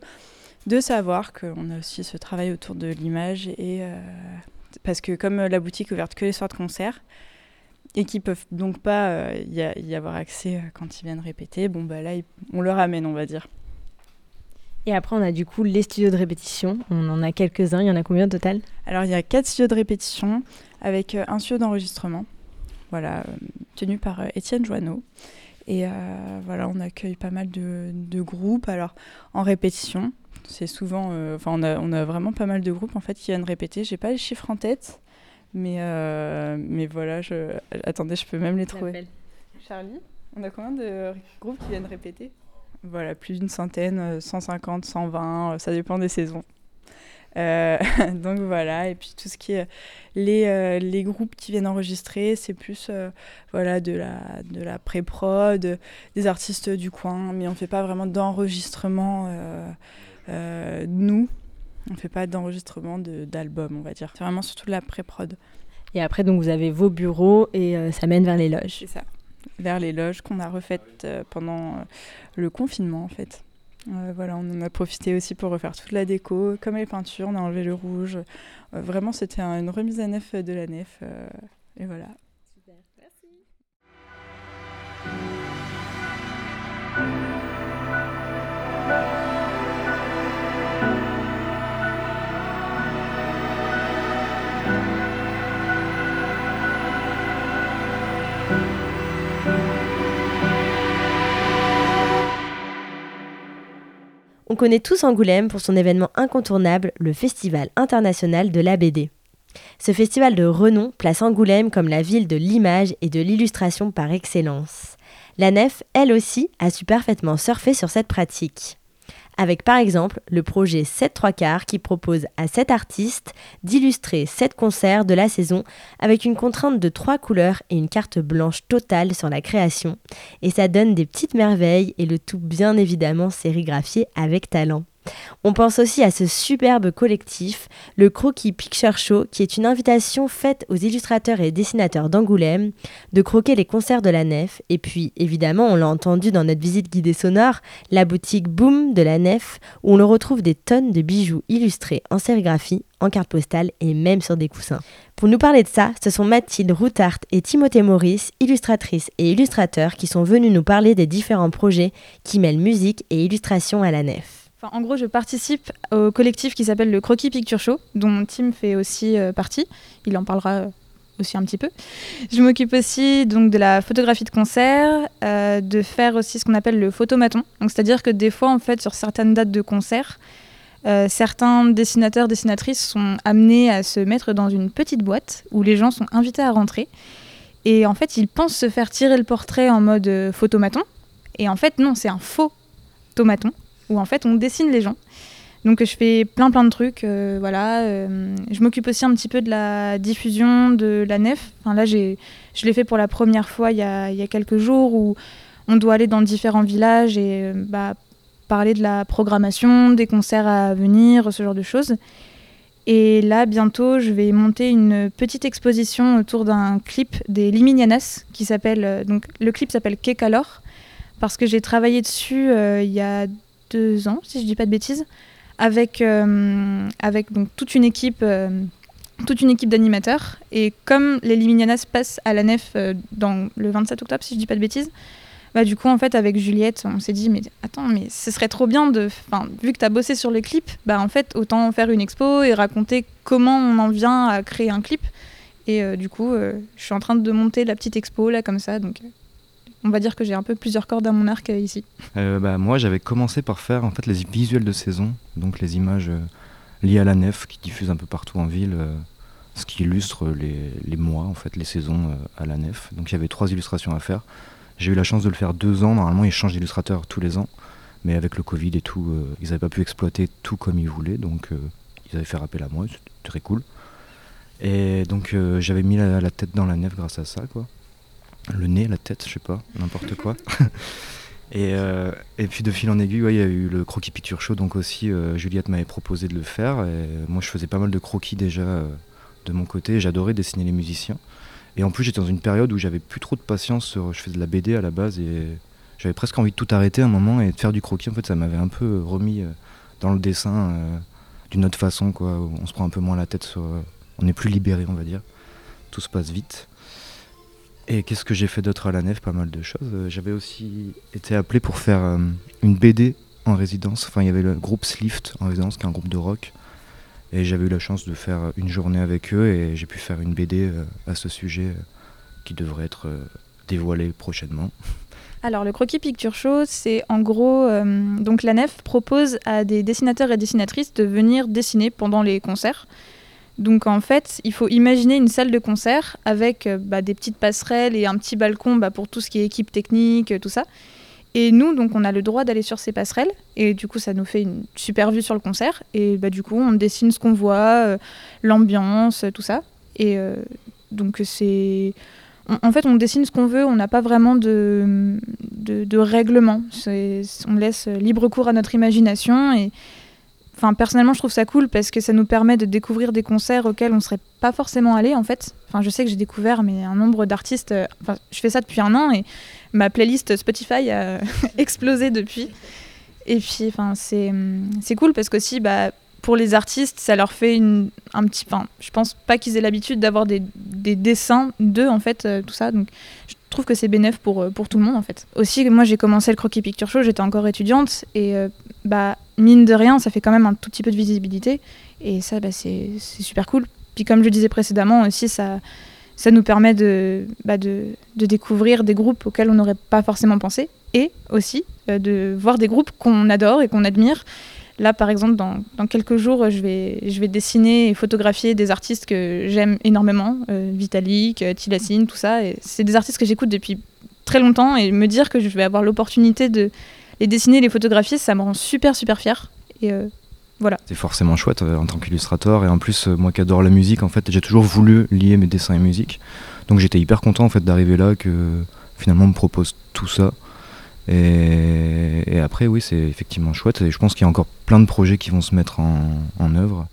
Speaker 13: de savoir qu'on a aussi ce travail autour de l'image. et Parce que comme la boutique est ouverte que les soirs de concert, et qui peuvent donc pas euh, y, avoir accès euh, quand ils viennent répéter, bon bah là on leur amène on va dire.
Speaker 9: Et après on a du coup les studios de répétition, on en a quelques-uns, il y en a combien au total?
Speaker 13: Alors il y a quatre studios de répétition avec euh, un studio d'enregistrement, voilà, tenu par Étienne Joanneau. Et voilà, on accueille pas mal de, de groupes. Alors en répétition, c'est souvent, enfin on, a, on a vraiment pas mal de groupes en fait qui viennent répéter. J'ai pas les chiffres en tête, mais, euh, mais voilà, je... attendez, je peux même les trouver. Charlie, on a combien de groupes qui viennent répéter? Voilà, plus d'une centaine, 150, 120, euh, ça dépend des saisons. Euh, donc voilà, et puis tout ce qui est les, les groupes qui viennent enregistrer, c'est plus voilà, de la, de la pré-prod, des artistes du coin, mais on ne fait pas vraiment d'enregistrement nous. On ne fait pas d'enregistrement d'album, on va dire. C'est vraiment surtout de la pré-prod.
Speaker 9: Et après, donc, vous avez vos bureaux et euh, ça mène vers les loges.
Speaker 13: C'est ça. Vers les loges qu'on a refaites euh, pendant euh, le confinement, en fait. Voilà, on en a profité aussi pour refaire toute la déco, comme les peintures, on a enlevé le rouge. vraiment, c'était une remise à neuf de la nef. et voilà.
Speaker 9: On connaît tous Angoulême pour son événement incontournable, le Festival international de la BD. Ce festival de renom place Angoulême comme la ville de l'image et de l'illustration par excellence. La Nef, elle aussi, a su parfaitement surfer sur cette pratique avec par exemple le projet 7 3 quarts qui propose à 7 artistes d'illustrer 7 concerts de la saison avec une contrainte de 3 couleurs et une carte blanche totale sur la création. Et ça donne des petites merveilles et le tout bien évidemment sérigraphié avec talent. On pense aussi à ce superbe collectif, le Croquis Picture Show, qui est une invitation faite aux illustrateurs et dessinateurs d'Angoulême de croquer les concerts de la Nef. Et puis, évidemment, on l'a entendu dans notre visite guidée sonore, la boutique Boom de la Nef, où on le retrouve des tonnes de bijoux illustrés en sérigraphie, en carte postale et même sur des coussins. Pour nous parler de ça, ce sont Mathilde Routart et Timothée Maurice, illustratrices et illustrateurs, qui sont venus nous parler des différents projets qui mêlent musique et illustration à la Nef
Speaker 7: en gros, je participe au collectif qui s'appelle le Croquis Picture Show, dont Tim fait aussi euh, partie. Il en parlera euh, aussi un petit peu. Je m'occupe aussi donc de la photographie de concert, euh, de faire aussi ce qu'on appelle le photomaton. Donc c'est-à-dire que des fois, en fait, sur certaines dates de concert, certains dessinateurs, dessinatrices sont amenés à se mettre dans une petite boîte où les gens sont invités à rentrer. Et en fait, ils pensent se faire tirer le portrait en mode photomaton. Et en fait, non, c'est un faux tomaton où en fait on dessine les gens. Donc je fais plein plein de trucs, euh, voilà. Euh, je m'occupe aussi un petit peu de la diffusion de la nef. Enfin, là, je l'ai fait pour la première fois il y, a, il y, a, quelques jours où on doit aller dans différents villages et euh, bah, parler de la programmation, des concerts à venir, ce genre de choses. Et là, bientôt, je vais monter une petite exposition autour d'un clip des Liminianas qui s'appelle. donc, le clip s'appelle Kekalor parce que j'ai travaillé dessus il y a deux ans, si je dis pas de bêtises, avec, euh, avec donc, toute une équipe. euh, toute une équipe d'animateurs et comme les Liminianas passent à la nef euh, dans le 27 octobre si je dis pas de bêtises bah du coup en fait avec Juliette on s'est dit mais attends mais ce serait trop bien de enfin vu que tu as bossé sur le clip bah en fait autant faire une expo et raconter comment on en vient à créer un clip et du coup je suis en train de monter la petite expo là comme ça donc on va dire que j'ai un peu plusieurs cordes à mon arc euh, ici.
Speaker 14: Euh, bah, moi, j'avais commencé par faire en fait les visuels de saison, donc les images euh, liées à la nef qui diffusent un peu partout en ville, ce qui illustre les, mois, en fait, les saisons à la nef. Donc il y avait trois illustrations à faire. J'ai eu la chance de le faire deux ans. Normalement, ils changent d'illustrateur tous les ans, mais avec le Covid et tout, ils n'avaient pas pu exploiter tout comme ils voulaient, donc ils avaient fait appel à moi. C'était très cool. Et donc j'avais mis la, la tête dans la nef grâce à ça, quoi. Le nez, la tête, je sais pas, n'importe quoi. Et, euh, et puis de fil en aiguille, il y a eu le croquis picture show, donc aussi euh, Juliette m'avait proposé de le faire. Et moi je faisais pas mal de croquis déjà euh, de mon côté, j'adorais dessiner les musiciens. Et en plus j'étais dans une période où j'avais plus trop de patience, je faisais de la BD à la base et j'avais presque envie de tout arrêter un moment et de faire du croquis. En fait ça m'avait un peu remis dans le dessin d'une autre façon, quoi. On se prend un peu moins la tête on est plus libéré on va dire. Tout se passe vite. Et qu'est-ce que j'ai fait d'autre à la nef? Pas mal de choses. Euh, J'avais aussi été appelé pour faire euh, une BD en résidence. Enfin, il y avait le groupe Slift en résidence, qui est un groupe de rock. Et j'avais eu la chance de faire une journée avec eux et j'ai pu faire une BD euh, à ce sujet euh, qui devrait être euh, dévoilée prochainement.
Speaker 7: Alors, le Croquis Picture Show, c'est en gros. euh, donc, la nef propose à des dessinateurs et dessinatrices de venir dessiner pendant les concerts. Donc, en fait, il faut imaginer une salle de concert avec euh, bah, des petites passerelles et un petit balcon bah, pour tout ce qui est équipe technique, tout ça. Et nous, donc, on a le droit d'aller sur ces passerelles. Et du coup, ça nous fait une super vue sur le concert. Et bah, du coup, on dessine ce qu'on voit, euh, l'ambiance, tout ça. Et euh, donc, c'est. En fait, on dessine ce qu'on veut, on n'a pas vraiment de, de, de règlement. On laisse libre cours à notre imagination. Et enfin, personnellement, je trouve ça cool parce que ça nous permet de découvrir des concerts auxquels on serait pas forcément allé, en fait. Enfin, je sais que j'ai découvert mais un nombre d'artistes. euh, Enfin, je fais ça depuis un an et ma playlist Spotify a explosé depuis. Et puis, enfin, c'est c'est cool parce qu'aussi, bah, pour les artistes, ça leur fait une, un petit. Enfin, je pense pas qu'ils aient l'habitude d'avoir des, des dessins d'eux, en fait, euh, tout ça. Donc, je trouve que c'est bénéf pour, euh, pour tout le monde, en fait. Aussi, moi, j'ai commencé le Croquis Picture Show, j'étais encore étudiante. Et, euh, bah, mine de rien, ça fait quand même un tout petit peu de visibilité. Et ça, bah, c'est super cool. Puis, comme je disais précédemment, aussi, ça. Ça nous permet de, bah, de, de découvrir des groupes auxquels on n'aurait pas forcément pensé et aussi euh, de voir des groupes qu'on adore et qu'on admire. Là, par exemple, dans, quelques jours, je vais, dessiner et photographier des artistes que j'aime énormément, euh, Vitalik, euh, Tilassine, tout ça. C'est des artistes que j'écoute depuis très longtemps et me dire que je vais avoir l'opportunité de les dessiner, les photographier, ça me rend super, super fière. Et euh, voilà.
Speaker 14: C'est forcément chouette en tant qu'illustrateur et en plus moi qui adore la musique en fait j'ai toujours voulu lier mes dessins et musique donc j'étais hyper content en fait d'arriver là que finalement on me propose tout ça et, après oui c'est effectivement chouette. Et je pense qu'il y a encore plein de projets qui vont se mettre en œuvre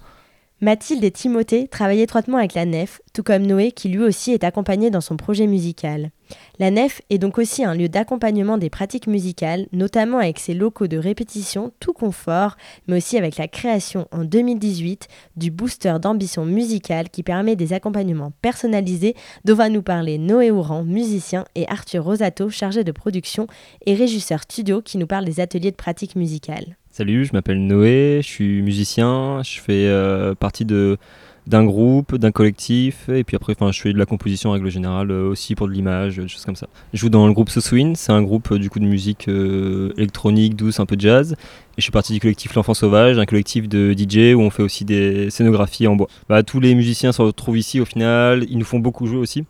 Speaker 9: Mathilde et Timothée travaillent étroitement avec la Nef, tout comme Noé qui lui aussi est accompagné dans son projet musical. La Nef est donc aussi un lieu d'accompagnement des pratiques musicales, notamment avec ses locaux de répétition tout confort, mais aussi avec la création en 2018 du booster d'ambition musicale qui permet des accompagnements personnalisés dont va nous parler Noé Ouran, musicien, et Arthur Rosato, chargé de production et régisseur studio qui nous parle des ateliers de pratique musicale.
Speaker 8: Salut, je m'appelle Noé, je suis musicien, je fais euh, partie de d'un groupe, d'un collectif, et puis après, enfin, je fais de la composition en règle générale euh, aussi pour de l'image, des choses comme ça. Je joue dans le groupe Soswin, c'est un groupe euh, du coup de musique euh, électronique, douce, un peu jazz, et je suis partie du collectif L'Enfant Sauvage, un collectif de DJ où on fait aussi des scénographies en bois. Bah, tous les musiciens se retrouvent ici au final, ils nous font beaucoup jouer aussi,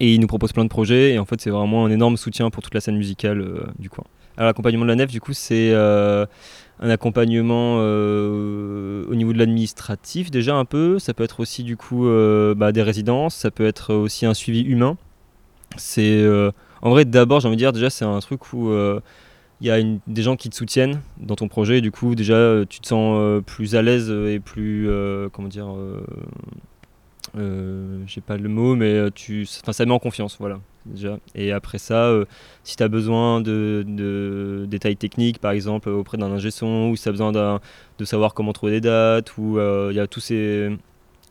Speaker 8: et ils nous proposent plein de projets, et en fait, c'est vraiment un énorme soutien pour toute la scène musicale euh, du coin. Alors, l'accompagnement de la nef, du coup, c'est euh, un accompagnement euh, au niveau de l'administratif déjà un peu. Ça peut être aussi du coup euh, bah, des résidences, ça peut être aussi un suivi humain. C'est euh, en vrai d'abord j'ai envie de dire déjà c'est un truc où il y a des gens qui te soutiennent dans ton projet et du coup déjà tu te sens plus à l'aise et plus comment dire j'ai pas le mot, mais tu, ça met en confiance, voilà, Et après ça, euh, si tu as besoin de, détails techniques, par exemple, auprès d'un ingé son, ou si tu as besoin de savoir comment trouver des dates, ou euh, il y a tous ces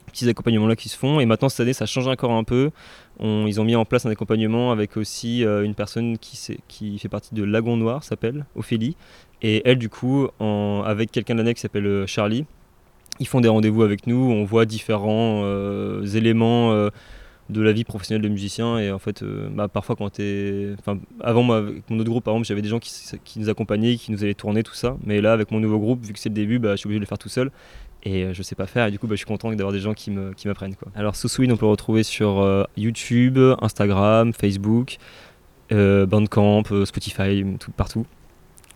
Speaker 8: petits accompagnements-là qui se font. Et maintenant, cette année, ça change encore un peu. Ils ont mis en place un accompagnement avec aussi euh, une personne qui, fait partie de Lagon Noir, s'appelle Ophélie. Et elle, du coup, avec quelqu'un de qui s'appelle euh, Charlie, ils font des rendez-vous avec nous, on voit différents euh, éléments euh, de la vie professionnelle de musicien et en fait euh, bah, parfois quand t'es enfin avant avec mon autre groupe par exemple j'avais des gens qui, qui nous accompagnaient qui nous allaient tourner tout ça mais là avec mon nouveau groupe vu que c'est le début bah, je suis obligé de le faire tout seul et euh, je sais pas faire et du coup bah, je suis content d'avoir des gens qui me- qui m'apprennent quoi. Alors on peut le retrouver sur euh, YouTube, Instagram, Facebook, euh, Bandcamp, Spotify, tout partout.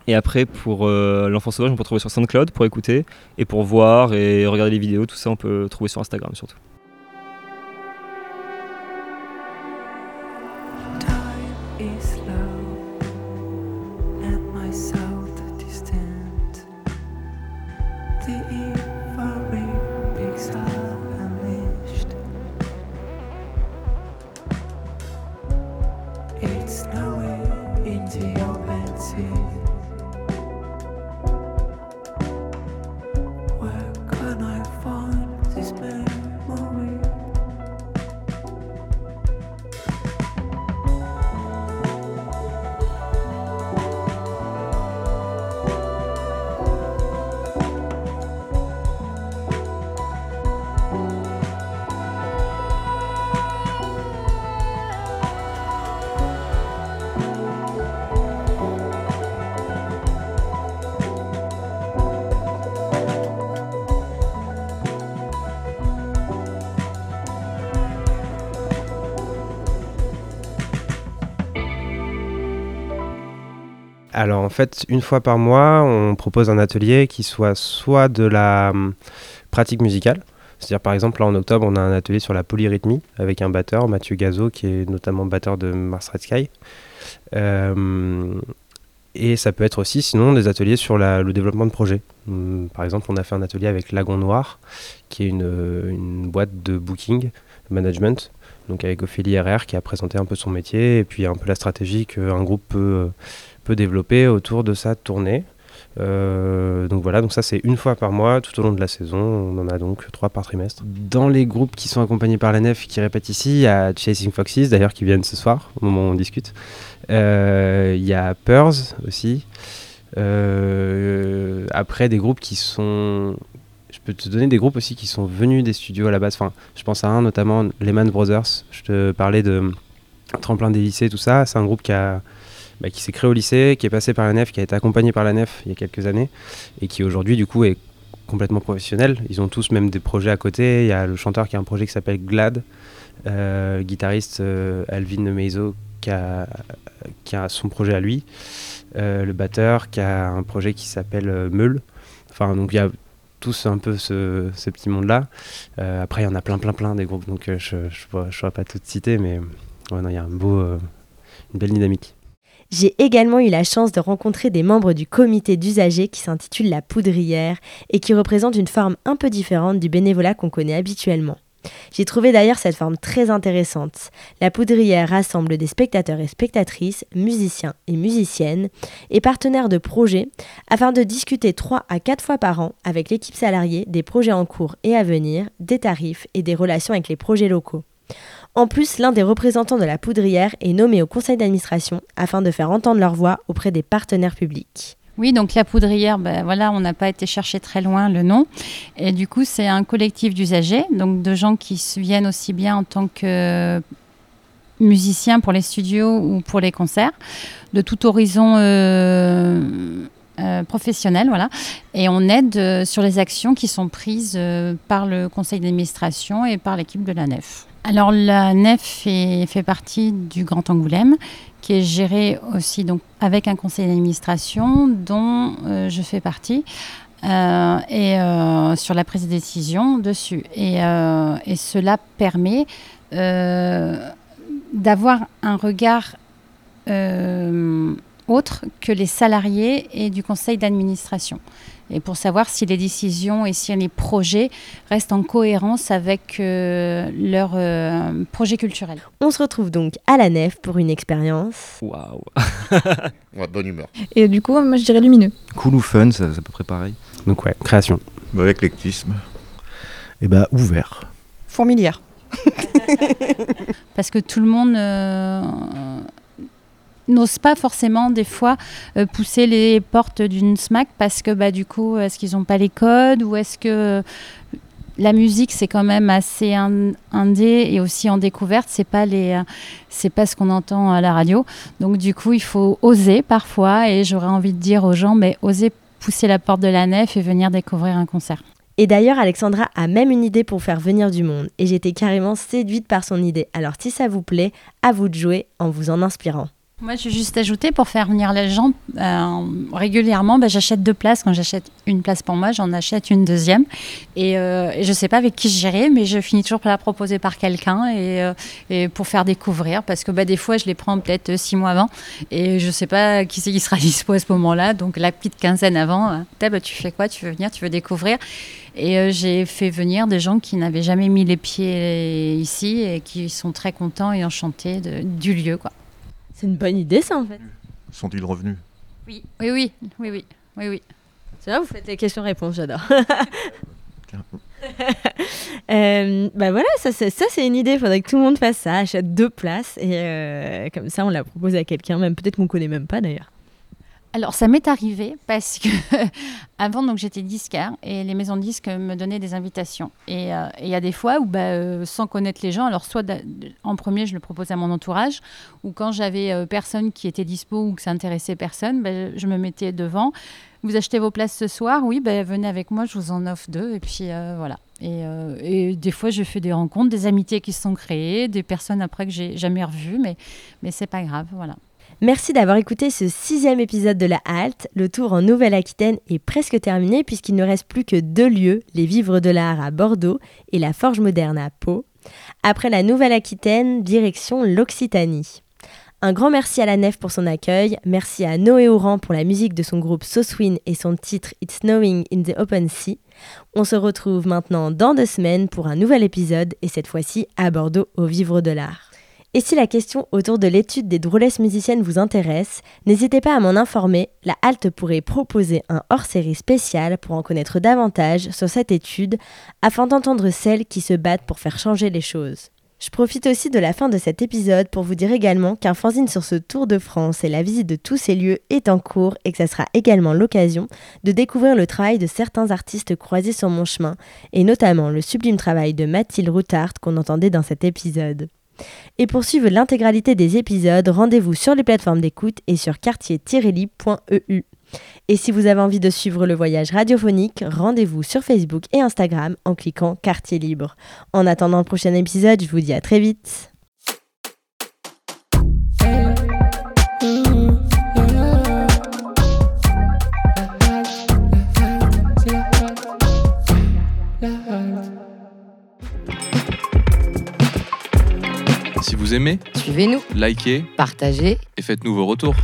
Speaker 8: Et après, pour l'enfant sauvage, on peut le trouver sur SoundCloud pour écouter. Et pour voir et regarder les vidéos, tout ça, on peut trouver sur Instagram surtout.
Speaker 5: Alors en fait, une fois par mois, on propose un atelier qui soit soit de la hum, pratique musicale, c'est-à-dire par exemple là en octobre, on a un atelier sur la polyrythmie avec un batteur, Mathieu Gazo, qui est notamment batteur de Mars Red Sky. Euh, et ça peut être aussi sinon des ateliers sur le développement de projets. Hum, Par exemple, on a fait un atelier avec Lagon Noir, qui est une, euh, une boîte de booking, management, donc avec Ophélie RR qui a présenté un peu son métier et puis un peu la stratégie qu'un groupe peut, euh, peut développer autour de sa tournée. Euh, donc voilà, donc ça c'est une fois par mois tout au long de la saison. On en a donc trois par trimestre. Dans les groupes qui sont accompagnés par la nef qui répètent ici, il y a Chasing Foxes d'ailleurs qui viennent ce soir au moment où on discute. Euh, Il y a Purs aussi. Euh, après des groupes qui sont je peux te donner des groupes aussi qui sont venus des studios à la base. Enfin, je pense à un notamment, Lehman Brothers. Je te parlais de Tremplin des lycées, tout ça. C'est un groupe qui, a, bah, qui s'est créé au lycée, qui est passé par la nef, qui a été accompagné par la nef il y a quelques années et qui aujourd'hui, du coup, est complètement professionnel. Ils ont tous même des projets à côté. Il y a le chanteur qui a un projet qui s'appelle Glad, euh, le guitariste euh, Alvin Meizo qui a, qui a son projet à lui, euh, le batteur qui a un projet qui s'appelle euh, Meule. Enfin, donc il y a tous un peu ce, petit monde-là. Euh, après, il y en a plein, plein, plein des groupes, donc euh, je ne saurais pas tout citer, mais il y a euh, une belle dynamique.
Speaker 9: J'ai également eu la chance de rencontrer des membres du comité d'usagers qui s'intitule La Poudrière et qui représente une forme un peu différente du bénévolat qu'on connaît habituellement. J'ai trouvé d'ailleurs cette forme très intéressante. La Poudrière rassemble des spectateurs et spectatrices, musiciens et musiciennes et partenaires de projets afin de discuter 3 à 4 fois par an avec l'équipe salariée des projets en cours et à venir, des tarifs et des relations avec les projets locaux. En plus, l'un des représentants de la Poudrière est nommé au conseil d'administration afin de faire entendre leur voix auprès des partenaires publics.
Speaker 6: Oui, donc la poudrière, ben voilà, on n'a pas été chercher très loin le nom. Et du coup, c'est un collectif d'usagers, donc de gens qui viennent aussi bien en tant que musiciens pour les studios ou pour les concerts, de tout horizon euh, euh, professionnel, voilà. Et on aide euh, sur les actions qui sont prises par le conseil d'administration et par l'équipe de la nef. Alors la nef fait, partie du Grand Angoulême, qui est géré aussi donc avec un conseil d'administration dont euh, je fais partie. euh, et euh, sur la prise de décision dessus. Et, et cela permet d'avoir un regard autre que les salariés et du conseil d'administration. Et pour savoir si les décisions et si les projets restent en cohérence avec euh, leur euh, projet culturel.
Speaker 9: On se retrouve donc à la nef pour une expérience.
Speaker 8: Waouh
Speaker 10: Ouais, bonne humeur.
Speaker 7: Et du coup, moi je dirais lumineux.
Speaker 14: Cool ou fun, c'est c'est à peu près pareil.
Speaker 5: Donc ouais, création.
Speaker 1: Bah, éclectisme.
Speaker 4: Et bah ouvert.
Speaker 11: Fourmilière.
Speaker 6: Parce que tout le monde euh, n'ose pas forcément des fois euh, pousser les portes d'une SMAC parce que bah, du coup, est-ce qu'ils n'ont pas les codes ou est-ce que la musique c'est quand même assez in- indé et aussi en découverte, c'est pas les euh, c'est pas ce qu'on entend à la radio. Donc du coup, il faut oser parfois et j'aurais envie de dire aux gens mais osez pousser la porte de la nef et venir découvrir un concert.
Speaker 9: Et d'ailleurs, Alexandra a même une idée pour faire venir du monde, et j'étais carrément séduite par son idée. Alors si ça vous plaît, à vous de jouer en vous en inspirant.
Speaker 6: Moi, je vais juste ajouter pour faire venir les gens euh, régulièrement. bah, j'achète deux places. Quand j'achète une place pour moi, j'en achète une deuxième. Et, euh, je sais pas avec qui j'irai, mais je finis toujours par la proposer par quelqu'un et, euh, pour faire découvrir. Parce que bah, des fois, je les prends peut-être six mois avant et je sais pas qui c'est qui sera dispo à ce moment-là. Donc la petite quinzaine avant, bah, tu fais quoi? Tu veux venir? Tu veux découvrir? Et j'ai fait venir des gens qui n'avaient jamais mis les pieds ici et qui sont très contents et enchantés du lieu, quoi.
Speaker 9: C'est une bonne idée ça en fait.
Speaker 1: Sont-ils revenus?
Speaker 6: Oui, oui, oui, oui, oui, oui, oui.
Speaker 9: C'est là vous faites les questions-réponses, j'adore. Euh, bah voilà, ça c'est, ça c'est une idée, il faudrait que tout le monde fasse ça, achète deux places et euh, comme ça on la propose à quelqu'un, même peut-être qu'on connaît même pas d'ailleurs.
Speaker 6: Alors ça m'est arrivé parce que avant donc j'étais disquaire et les maisons de disques me donnaient des invitations. Et euh, il y a des fois où bah, euh, sans connaître les gens alors soit en premier je le proposais à mon entourage ou quand j'avais euh, personne qui était dispo ou que ça intéressait personne bah, je me mettais devant vous achetez vos places ce soir? Oui bah, venez avec moi je vous en offre deux et puis voilà. Et, et des fois je fais des rencontres des amitiés qui se sont créées des personnes après que j'ai jamais revues mais mais c'est pas grave voilà
Speaker 9: Merci d'avoir écouté ce sixième épisode de La Halte. Le tour en Nouvelle-Aquitaine est presque terminé puisqu'il ne reste plus que deux lieux, les Vivres de l'Art à Bordeaux et la Forge Moderne à Pau. Après la Nouvelle-Aquitaine, direction l'Occitanie. Un grand merci à la Nef pour son accueil, merci à Noé Oran pour la musique de son groupe Soswin et son titre It's Snowing in the Open Sea. On se retrouve maintenant dans deux semaines pour un nouvel épisode et cette fois-ci à Bordeaux aux Vivres de l'Art. Et si la question autour de l'étude des drôlesses musiciennes vous intéresse, n'hésitez pas à m'en informer, la Halte pourrait proposer un hors-série spécial pour en connaître davantage sur cette étude, afin d'entendre celles qui se battent pour faire changer les choses. Je profite aussi de la fin de cet épisode pour vous dire également qu'un fanzine sur ce Tour de France et la visite de tous ces lieux est en cours et que ça sera également l'occasion de découvrir le travail de certains artistes croisés sur mon chemin, et notamment le sublime travail de Mathilde Routard qu'on entendait dans cet épisode. Et pour suivre l'intégralité des épisodes, rendez-vous sur les plateformes d'écoute et sur quartier-lib.eu. Et si vous avez envie de suivre le voyage radiophonique, rendez-vous sur Facebook et Instagram en cliquant Quartier Libre. En attendant le prochain épisode, je vous dis à très vite.
Speaker 2: Si vous aimez,
Speaker 15: Suivez-nous,
Speaker 2: likez
Speaker 15: partagez.
Speaker 2: et faites-nous vos retours.